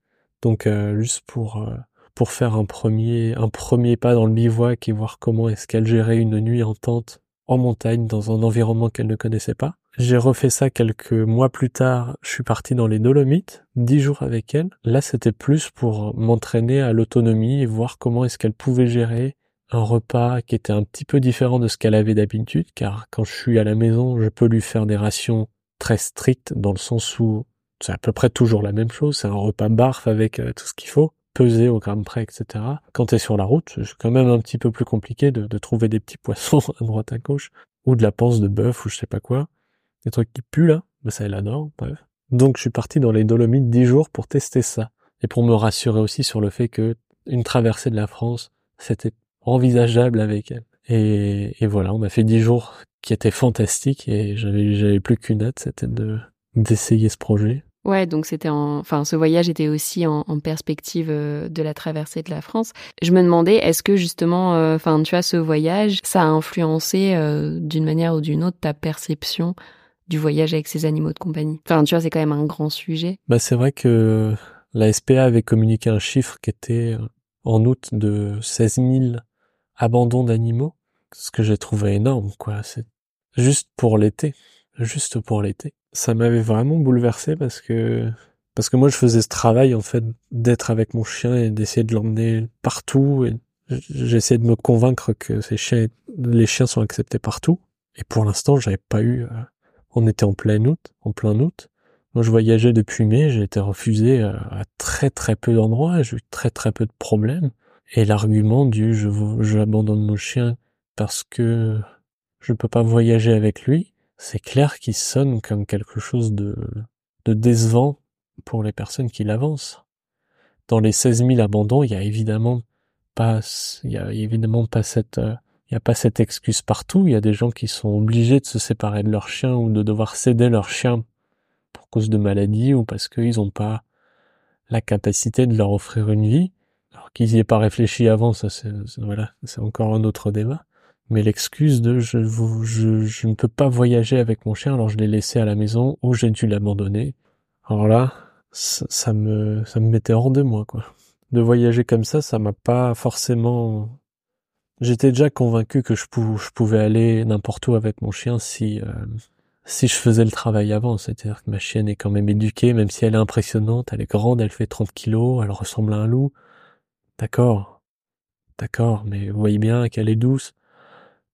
S2: Donc juste pour pour faire un premier un premier pas dans le bivouac et voir comment est-ce qu'elle gérait une nuit en tente en montagne dans un environnement qu'elle ne connaissait pas. J'ai refait ça quelques mois plus tard. Je suis parti dans les Dolomites, dix jours avec elle. Là, c'était plus pour m'entraîner à l'autonomie et voir comment est-ce qu'elle pouvait gérer un repas qui était un petit peu différent de ce qu'elle avait d'habitude, car quand je suis à la maison, je peux lui faire des rations très strictes dans le sens où c'est à peu près toujours la même chose. C'est un repas barf avec euh, tout ce qu'il faut, pesé au gramme près, etc. Quand tu es sur la route, c'est quand même un petit peu plus compliqué de, trouver des petits poissons à droite à gauche, ou de la panse de bœuf, ou je sais pas quoi des trucs qui puent là, mais ça elle adore, bref. Donc je suis parti dans les Dolomites dix jours pour tester ça et pour me rassurer aussi sur le fait que une traversée de la France c'était envisageable avec elle. Et, voilà, on a fait dix jours qui étaient fantastiques et j'avais plus qu'une hâte, c'était de d'essayer ce projet.
S1: Ouais, donc c'était en, enfin, ce voyage était aussi en, perspective euh, de la traversée de la France. Je me demandais, est-ce que justement, euh, enfin, tu as ce voyage, ça a influencé euh, d'une manière ou d'une autre ta perception du voyage avec ses animaux de compagnie? Enfin, tu vois, c'est quand même un grand sujet.
S2: Bah, c'est vrai que la SPA avait communiqué un chiffre qui était en août de 16 000 abandon d'animaux, ce que j'ai trouvé énorme, quoi. C'est juste pour l'été, juste pour l'été. Ça m'avait vraiment bouleversé parce que parce que moi je faisais ce travail en fait d'être avec mon chien et d'essayer de l'emmener partout et j'essayais de me convaincre que ces chiens, les chiens sont acceptés partout. Et pour l'instant, j'avais pas eu. Euh, on était en plein août, en plein août. Moi, je voyageais depuis mai, j'ai été refusé euh, à très très peu d'endroits, j'ai eu très très peu de problèmes. Et l'argument du je j'abandonne mon chien parce que je peux pas voyager avec lui, c'est clair qu'il sonne comme quelque chose de, de décevant pour les personnes qui l'avancent. Dans les 16 000 abandons, il y a évidemment pas, il y a évidemment pas cette, euh, il y a pas cette excuse partout. Il y a des gens qui sont obligés de se séparer de leur chien ou de devoir céder leur chien pour cause de maladie ou parce qu'ils n'ont pas la capacité de leur offrir une vie. Alors qu'ils y aient pas réfléchi avant, ça c'est, voilà, c'est encore un autre débat. Mais l'excuse de je, je, je ne peux pas voyager avec mon chien, alors je l'ai laissé à la maison ou j'ai dû l'abandonner. Alors là, ça, ça me, ça me mettait hors de moi, quoi de voyager comme ça, ça m'a pas forcément. J'étais déjà convaincu que je, pouvais aller n'importe où avec mon chien si euh, si je faisais le travail avant. C'est-à-dire que ma chienne est quand même éduquée, même si elle est impressionnante, elle est grande, elle fait 30 kilos, elle ressemble à un loup. D'accord, d'accord, mais vous voyez bien qu'elle est douce.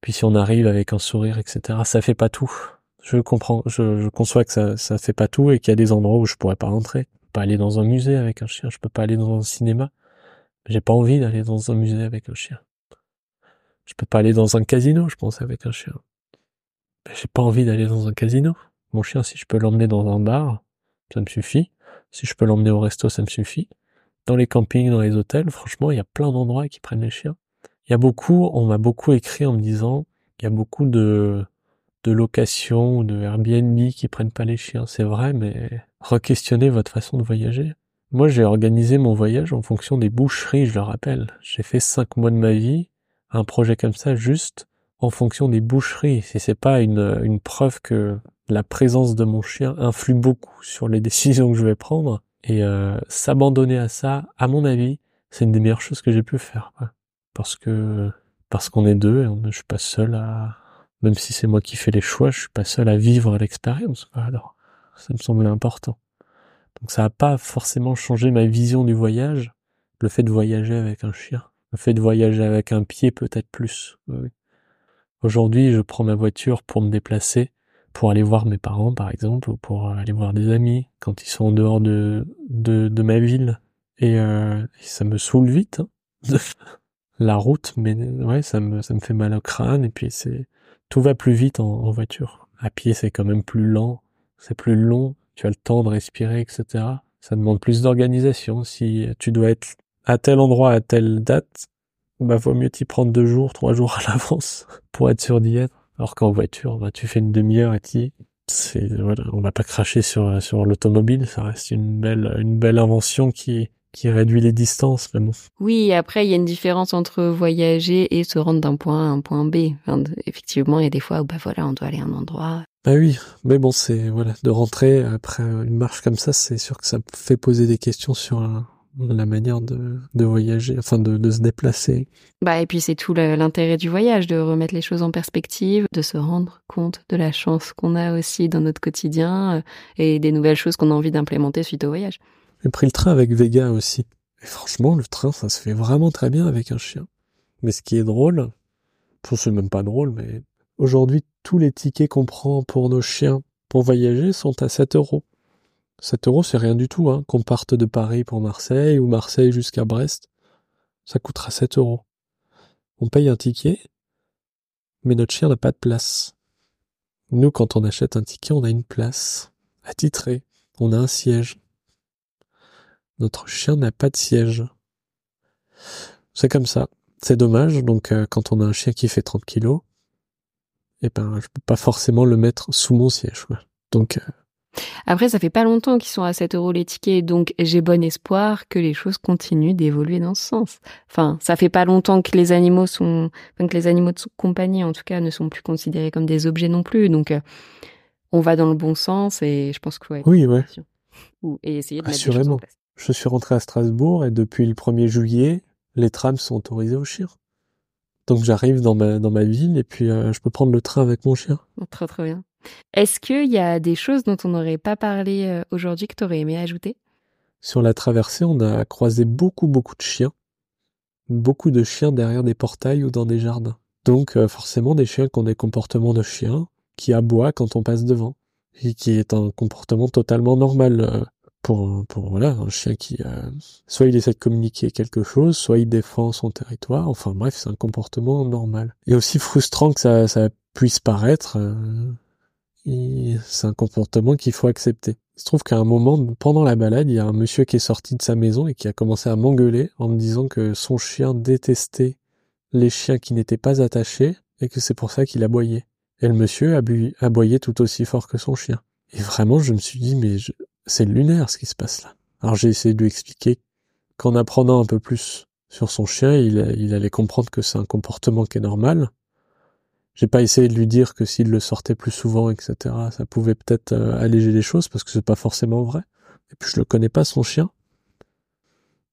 S2: Puis si on arrive avec un sourire, etc., ça fait pas tout. Je comprends, je, je conçois que ça ça fait pas tout et qu'il y a des endroits où je pourrais pas rentrer pas aller dans un musée avec un chien, je peux pas aller dans un cinéma. J'ai pas envie d'aller dans un musée avec un chien. Je peux pas aller dans un casino, je pense, avec un chien. J'ai pas envie d'aller dans un casino. Mon chien, si je peux l'emmener dans un bar, ça me suffit. Si je peux l'emmener au resto, ça me suffit. Dans les campings, dans les hôtels, franchement, il y a plein d'endroits qui prennent les chiens. Il y a beaucoup, on m'a beaucoup écrit en me disant, il y a beaucoup de, de location ou de Airbnb qui prennent pas les chiens. C'est vrai, mais re-questionnez votre façon de voyager. Moi, j'ai organisé mon voyage en fonction des boucheries, je le rappelle. J'ai fait cinq mois de ma vie, un projet comme ça, juste en fonction des boucheries. Si c'est pas une, une preuve que la présence de mon chien influe beaucoup sur les décisions que je vais prendre, et euh, s'abandonner à ça, à mon avis, c'est une des meilleures choses que j'ai pu faire. Parce que parce qu'on est deux et je suis pas seul à, même si c'est moi qui fais les choix, je suis pas seul à vivre l'expérience. Alors, ça me semblait important. Donc ça n'a pas forcément changé ma vision du voyage, le fait de voyager avec un chien. Le fait de voyager avec un pied peut-être plus. Aujourd'hui, je prends ma voiture pour me déplacer, pour aller voir mes parents par exemple, ou pour aller voir des amis quand ils sont en dehors de, de, de ma ville. Et, euh, ça me saoule vite. Hein. La route, mais ouais, ça me, ça me fait mal au crâne, et puis c'est, tout va plus vite en, voiture. À pied, c'est quand même plus lent, c'est plus long, tu as le temps de respirer, etc. Ça demande plus d'organisation. Si tu dois être à tel endroit à telle date, bah vaut mieux t'y prendre deux jours, trois jours à l'avance pour être sûr d'y être. Alors qu'en voiture, bah tu fais une demi-heure et t'y c'est voilà, on va pas cracher sur sur l'automobile, ça reste une belle une belle invention qui qui réduit les distances vraiment.
S1: Oui, après il y a une différence entre voyager et se rendre d'un point à un point B. effectivement, il y a des fois où bah voilà, on doit aller à un endroit.
S2: Ah oui, mais bon, c'est voilà, de rentrer après une marche comme ça, c'est sûr que ça fait poser des questions sur la manière de, de voyager, enfin de, de, se déplacer.
S1: Bah et puis c'est tout l'intérêt du voyage, de remettre les choses en perspective, de se rendre compte de la chance qu'on a aussi dans notre quotidien euh, et des nouvelles choses qu'on a envie d'implémenter suite au voyage.
S2: J'ai pris le train avec Vega aussi. Et franchement, le train, ça se fait vraiment très bien avec un chien. Mais ce qui est drôle, c'est même pas drôle, mais aujourd'hui, tous les tickets qu'on prend pour nos chiens pour voyager sont à 7 euros. 7 euros, c'est rien du tout, hein. Qu'on parte de Paris pour Marseille ou Marseille jusqu'à Brest, ça coûtera 7 euros. On paye un ticket, mais notre chien n'a pas de place. Nous, quand on achète un ticket, on a une place attitrée. On a un siège. Notre chien n'a pas de siège. C'est comme ça. C'est dommage. Donc, euh, quand on a un chien qui fait 30 kilos, eh ben, je peux pas forcément le mettre sous mon siège. Donc. Euh,
S1: Après, ça fait pas longtemps qu'ils sont à 7 euros les tickets, donc j'ai bon espoir que les choses continuent d'évoluer dans ce sens. Enfin, ça fait pas longtemps que les animaux sont, enfin, que les animaux de compagnie, en tout cas, ne sont plus considérés comme des objets non plus. Donc, euh, on va dans le bon sens et je pense que ouais.
S2: Oui, ouais.
S1: Ou, et essayer de
S2: mettre des choses en place. Je suis rentré à Strasbourg et depuis le 1er juillet, les trams sont autorisés aux chiens. Donc j'arrive dans ma dans ma ville et puis euh, je peux prendre le train avec mon chien.
S1: Trop trop bien. Est-ce qu'il y a des choses dont on n'aurait pas parlé euh, aujourd'hui que tu aurais aimé ajouter?
S2: Sur la traversée, on a croisé beaucoup beaucoup de chiens. Beaucoup de chiens derrière des portails ou dans des jardins. Donc euh, forcément des chiens qui ont des comportements de chiens, qui aboient quand on passe devant. Et qui est un comportement totalement normal pour, pour voilà, un chien qui soit il essaie de communiquer quelque chose, soit il défend son territoire. Enfin bref, c'est un comportement normal. Et aussi frustrant que ça, ça puisse paraître, euh, c'est un comportement qu'il faut accepter. Il se trouve qu'à un moment, pendant la balade, il y a un monsieur qui est sorti de sa maison et qui a commencé à m'engueuler en me disant que son chien détestait les chiens qui n'étaient pas attachés et que c'est pour ça qu'il aboyait. Et le monsieur aboyait tout aussi fort que son chien. Et vraiment, je me suis dit, mais c'est lunaire ce qui se passe là. Alors j'ai essayé de lui expliquer qu'en apprenant un peu plus sur son chien, il, allait comprendre que c'est un comportement qui est normal. J'ai pas essayé de lui dire que s'il le sortait plus souvent, etc., ça pouvait peut-être euh, alléger les choses parce que c'est pas forcément vrai. Et puis je le connais pas son chien,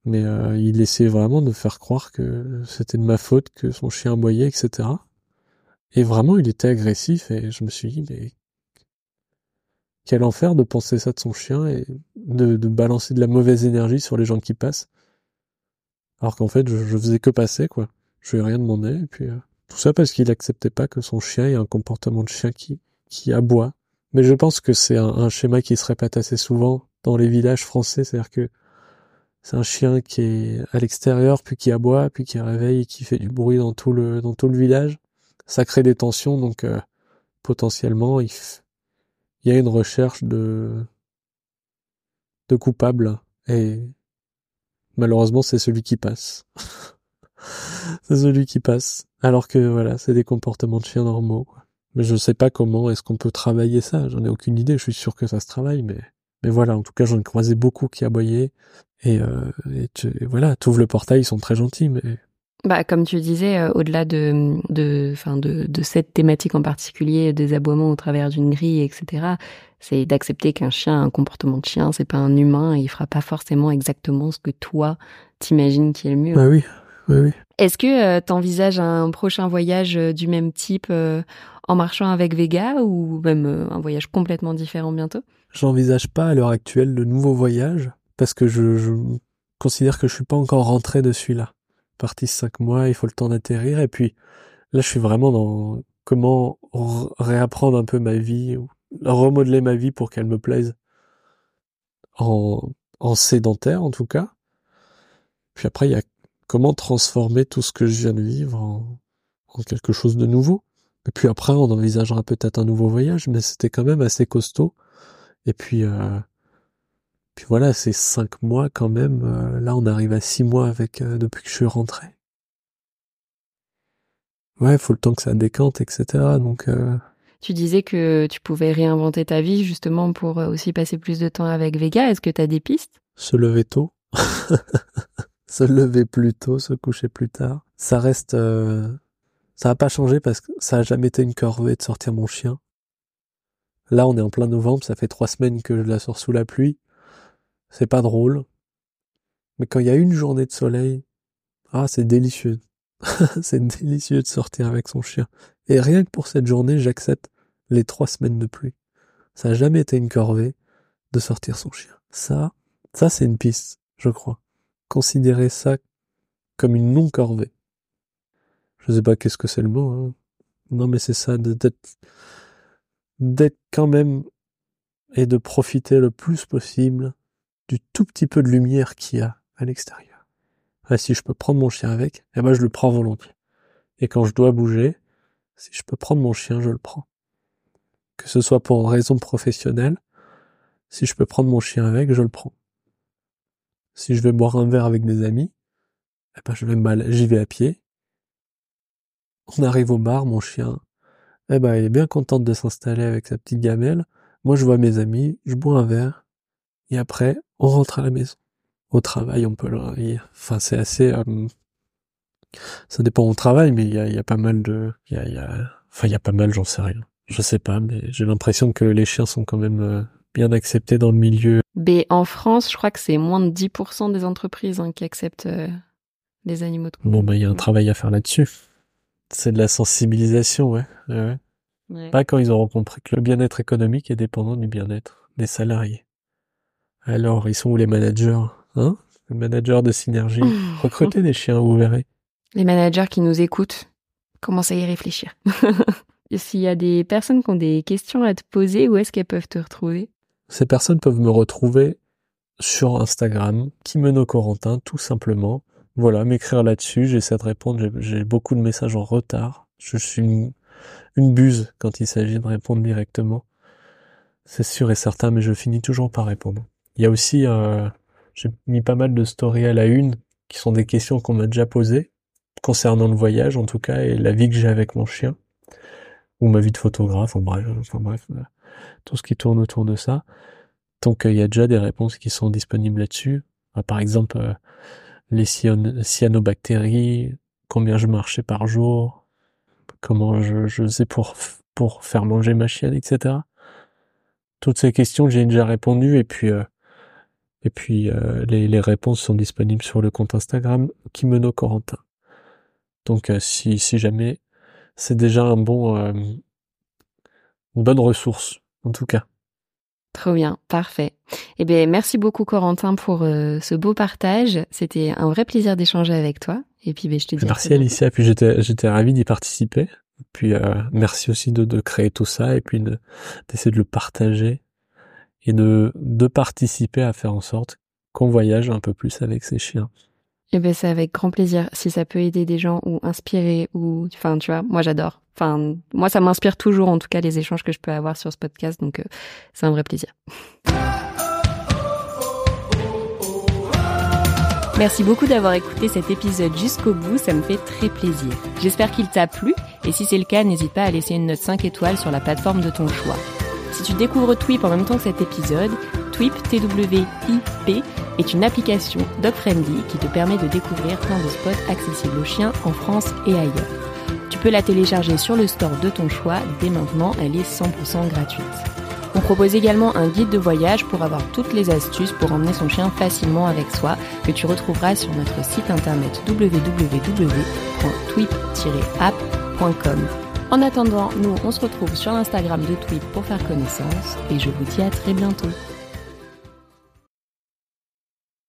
S2: mais euh, il essayait vraiment de faire croire que c'était de ma faute, que son chien aboyait, etc. Et vraiment, il était agressif et je me suis dit, mais quel enfer de penser ça de son chien et de, balancer de la mauvaise énergie sur les gens qui passent. Alors qu'en fait, je, faisais que passer, quoi. Je lui ai rien demandé, et puis euh, tout ça parce qu'il acceptait pas que son chien ait un comportement de chien qui, qui aboie. Mais je pense que c'est un, schéma qui se répète assez souvent dans les villages français, c'est-à-dire que c'est un chien qui est à l'extérieur, puis qui aboie, puis qui réveille et qui fait du bruit dans tout le, dans tout le village. Ça crée des tensions, donc euh, potentiellement, il, il y a une recherche de de coupable et malheureusement c'est celui qui passe. c'est celui qui passe. Alors que voilà, c'est des comportements de chiens normaux. Mais je sais pas comment est-ce qu'on peut travailler ça. J'en ai aucune idée. Je suis sûr que ça se travaille, mais mais voilà. En tout cas, j'en ai croisé beaucoup qui aboyaient et, euh, et, tu, et voilà. T'ouvres le portail, ils sont très gentils, mais
S1: bah, comme tu disais, euh, au-delà de, de, fin de, de cette thématique en particulier, des aboiements au travers d'une grille, etc., c'est d'accepter qu'un chien a un comportement de chien, c'est pas un humain, et il fera pas forcément exactement ce que toi t'imagines qui est le mieux.
S2: Bah oui, oui, oui.
S1: Est-ce que euh, tu envisages un prochain voyage euh, du même type en marchant avec Vega ou même un voyage complètement différent bientôt?
S2: J'envisage pas à l'heure actuelle de nouveaux voyages parce que je, je considère que je suis pas encore rentré de celui-là parti cinq mois, il faut le temps d'atterrir. Et puis là, je suis vraiment dans comment réapprendre un peu ma vie, ou remodeler ma vie pour qu'elle me plaise en, en sédentaire en tout cas. Puis après, il y a comment transformer tout ce que je viens de vivre en, en quelque chose de nouveau. Et puis après, on envisagera peut-être un nouveau voyage, mais c'était quand même assez costaud. Et puis, euh, puis voilà, c'est cinq mois quand même. Euh, là, on arrive à six mois avec euh, depuis que je suis rentré. Ouais, faut le temps que ça décante, etc. Donc. Euh,
S1: tu disais que tu pouvais réinventer ta vie justement pour aussi passer plus de temps avec Vega. Est-ce que tu as des pistes?
S2: Se lever tôt. se lever plus tôt, se coucher plus tard. Ça reste. Ça n'a pas changé parce que ça a jamais été une corvée de sortir mon chien. Là, on est en plein novembre, ça fait trois semaines que je la sors sous la pluie c'est pas drôle. Mais quand il y a une journée de soleil, ah, c'est délicieux. c'est délicieux de sortir avec son chien. Et rien que pour cette journée, j'accepte les trois semaines de pluie. Ça n'a jamais été une corvée de sortir son chien. Ça, ça c'est une piste, je crois. Considérer ça comme une non-corvée. Je sais pas qu'est-ce que c'est le mot. Hein. Non, mais c'est ça, d'être, d'être quand même et de profiter le plus possible du tout petit peu de lumière qu'il y a à l'extérieur. si je peux prendre mon chien avec, eh ben je le prends volontiers. Et quand je dois bouger, si je peux prendre mon chien, je le prends. Que ce soit pour raison professionnelle, si je peux prendre mon chien avec, je le prends. Si je vais boire un verre avec des amis, eh ben je vais mal, j'y vais à pied. On arrive au bar, mon chien, eh ben il est bien contente de s'installer avec sa petite gamelle. Moi je vois mes amis, je bois un verre, et après, on rentre à la maison. Au travail, on peut le... Enfin, c'est assez... Euh, ça dépend au travail, mais il y a, y a, pas mal de... Y a, y a... Enfin, il y a pas mal, j'en sais rien. Je sais pas, mais j'ai l'impression que les chiens sont quand même euh, bien acceptés dans le milieu.
S1: Mais en France, je crois que c'est moins de 10% des entreprises hein, qui acceptent euh, les animaux de
S2: Bon, bah, il y a un travail à faire là-dessus. C'est de la sensibilisation, ouais. ouais.
S1: Ouais.
S2: Pas quand ils auront compris que le bien-être économique est dépendant du bien-être des salariés. Alors, ils sont où les managers Hein? Les managers de synergie. Recrutez des chiens, vous verrez.
S1: Les managers qui nous écoutent, commencent à y réfléchir. S'il y a des personnes qui ont des questions à te poser, où est-ce qu'elles peuvent te retrouver?
S2: Ces personnes peuvent me retrouver sur Instagram, Kimeno Corentin, tout simplement. Voilà, m'écrire là-dessus, j'essaie de répondre. J'ai- J'ai beaucoup de messages en retard. Je suis une, une buse quand il s'agit de répondre directement. C'est sûr et certain, mais je finis toujours par répondre. Il y a aussi, euh, j'ai mis pas mal de stories à la une, qui sont des questions qu'on m'a déjà posées, concernant le voyage en tout cas, et la vie que j'ai avec mon chien, ou ma vie de photographe, enfin bref, enfin bref, euh, tout ce qui tourne autour de ça. Donc euh, il y a déjà des réponses qui sont disponibles là-dessus. Euh, par exemple, euh, les cyan- cyanobactéries, combien je marchais par jour, comment je, je faisais pour, pour faire manger ma chienne, etc. Toutes ces questions, j'ai déjà répondu et puis euh, et puis euh, les, les réponses sont disponibles sur le compte Instagram Kimeno Corentin. Donc euh, si si jamais c'est déjà un bon euh, une bonne ressource en tout cas.
S1: Trop bien, parfait. Eh bien, merci beaucoup Corentin pour euh, ce beau partage. C'était un vrai plaisir d'échanger avec toi. Et puis, ben, je te dis.
S2: Merci. Alicia, puis j'étais j'étais ravi d'y participer. Puis euh, merci aussi de, de créer tout ça et puis de- d'essayer de le partager et de de participer à faire en sorte qu'on voyage un peu plus avec ses chiens.
S1: Eh ben, c'est avec grand plaisir. Si ça peut aider des gens ou inspirer ou, enfin, tu vois, moi j'adore. Enfin, moi ça m'inspire toujours, en tout cas, les échanges que je peux avoir sur ce podcast. Donc, euh, c'est un vrai plaisir. Merci beaucoup d'avoir écouté cet épisode jusqu'au bout, ça me fait très plaisir. J'espère qu'il t'a plu et si c'est le cas, n'hésite pas à laisser une note 5 étoiles sur la plateforme de ton choix. Si tu découvres Twip en même temps que cet épisode, Twip, T-W-I-P, est une application dog-friendly qui te permet de découvrir plein de spots accessibles aux chiens en France et ailleurs. Tu peux la télécharger sur le store de ton choix, dès maintenant elle est 100% gratuite. On propose également un guide de voyage pour avoir toutes les astuces pour emmener son chien facilement avec soi que tu retrouveras sur notre site internet www.twip-app.com. En attendant, nous on se retrouve sur l'Instagram de Twip pour faire connaissance et je vous dis à très bientôt.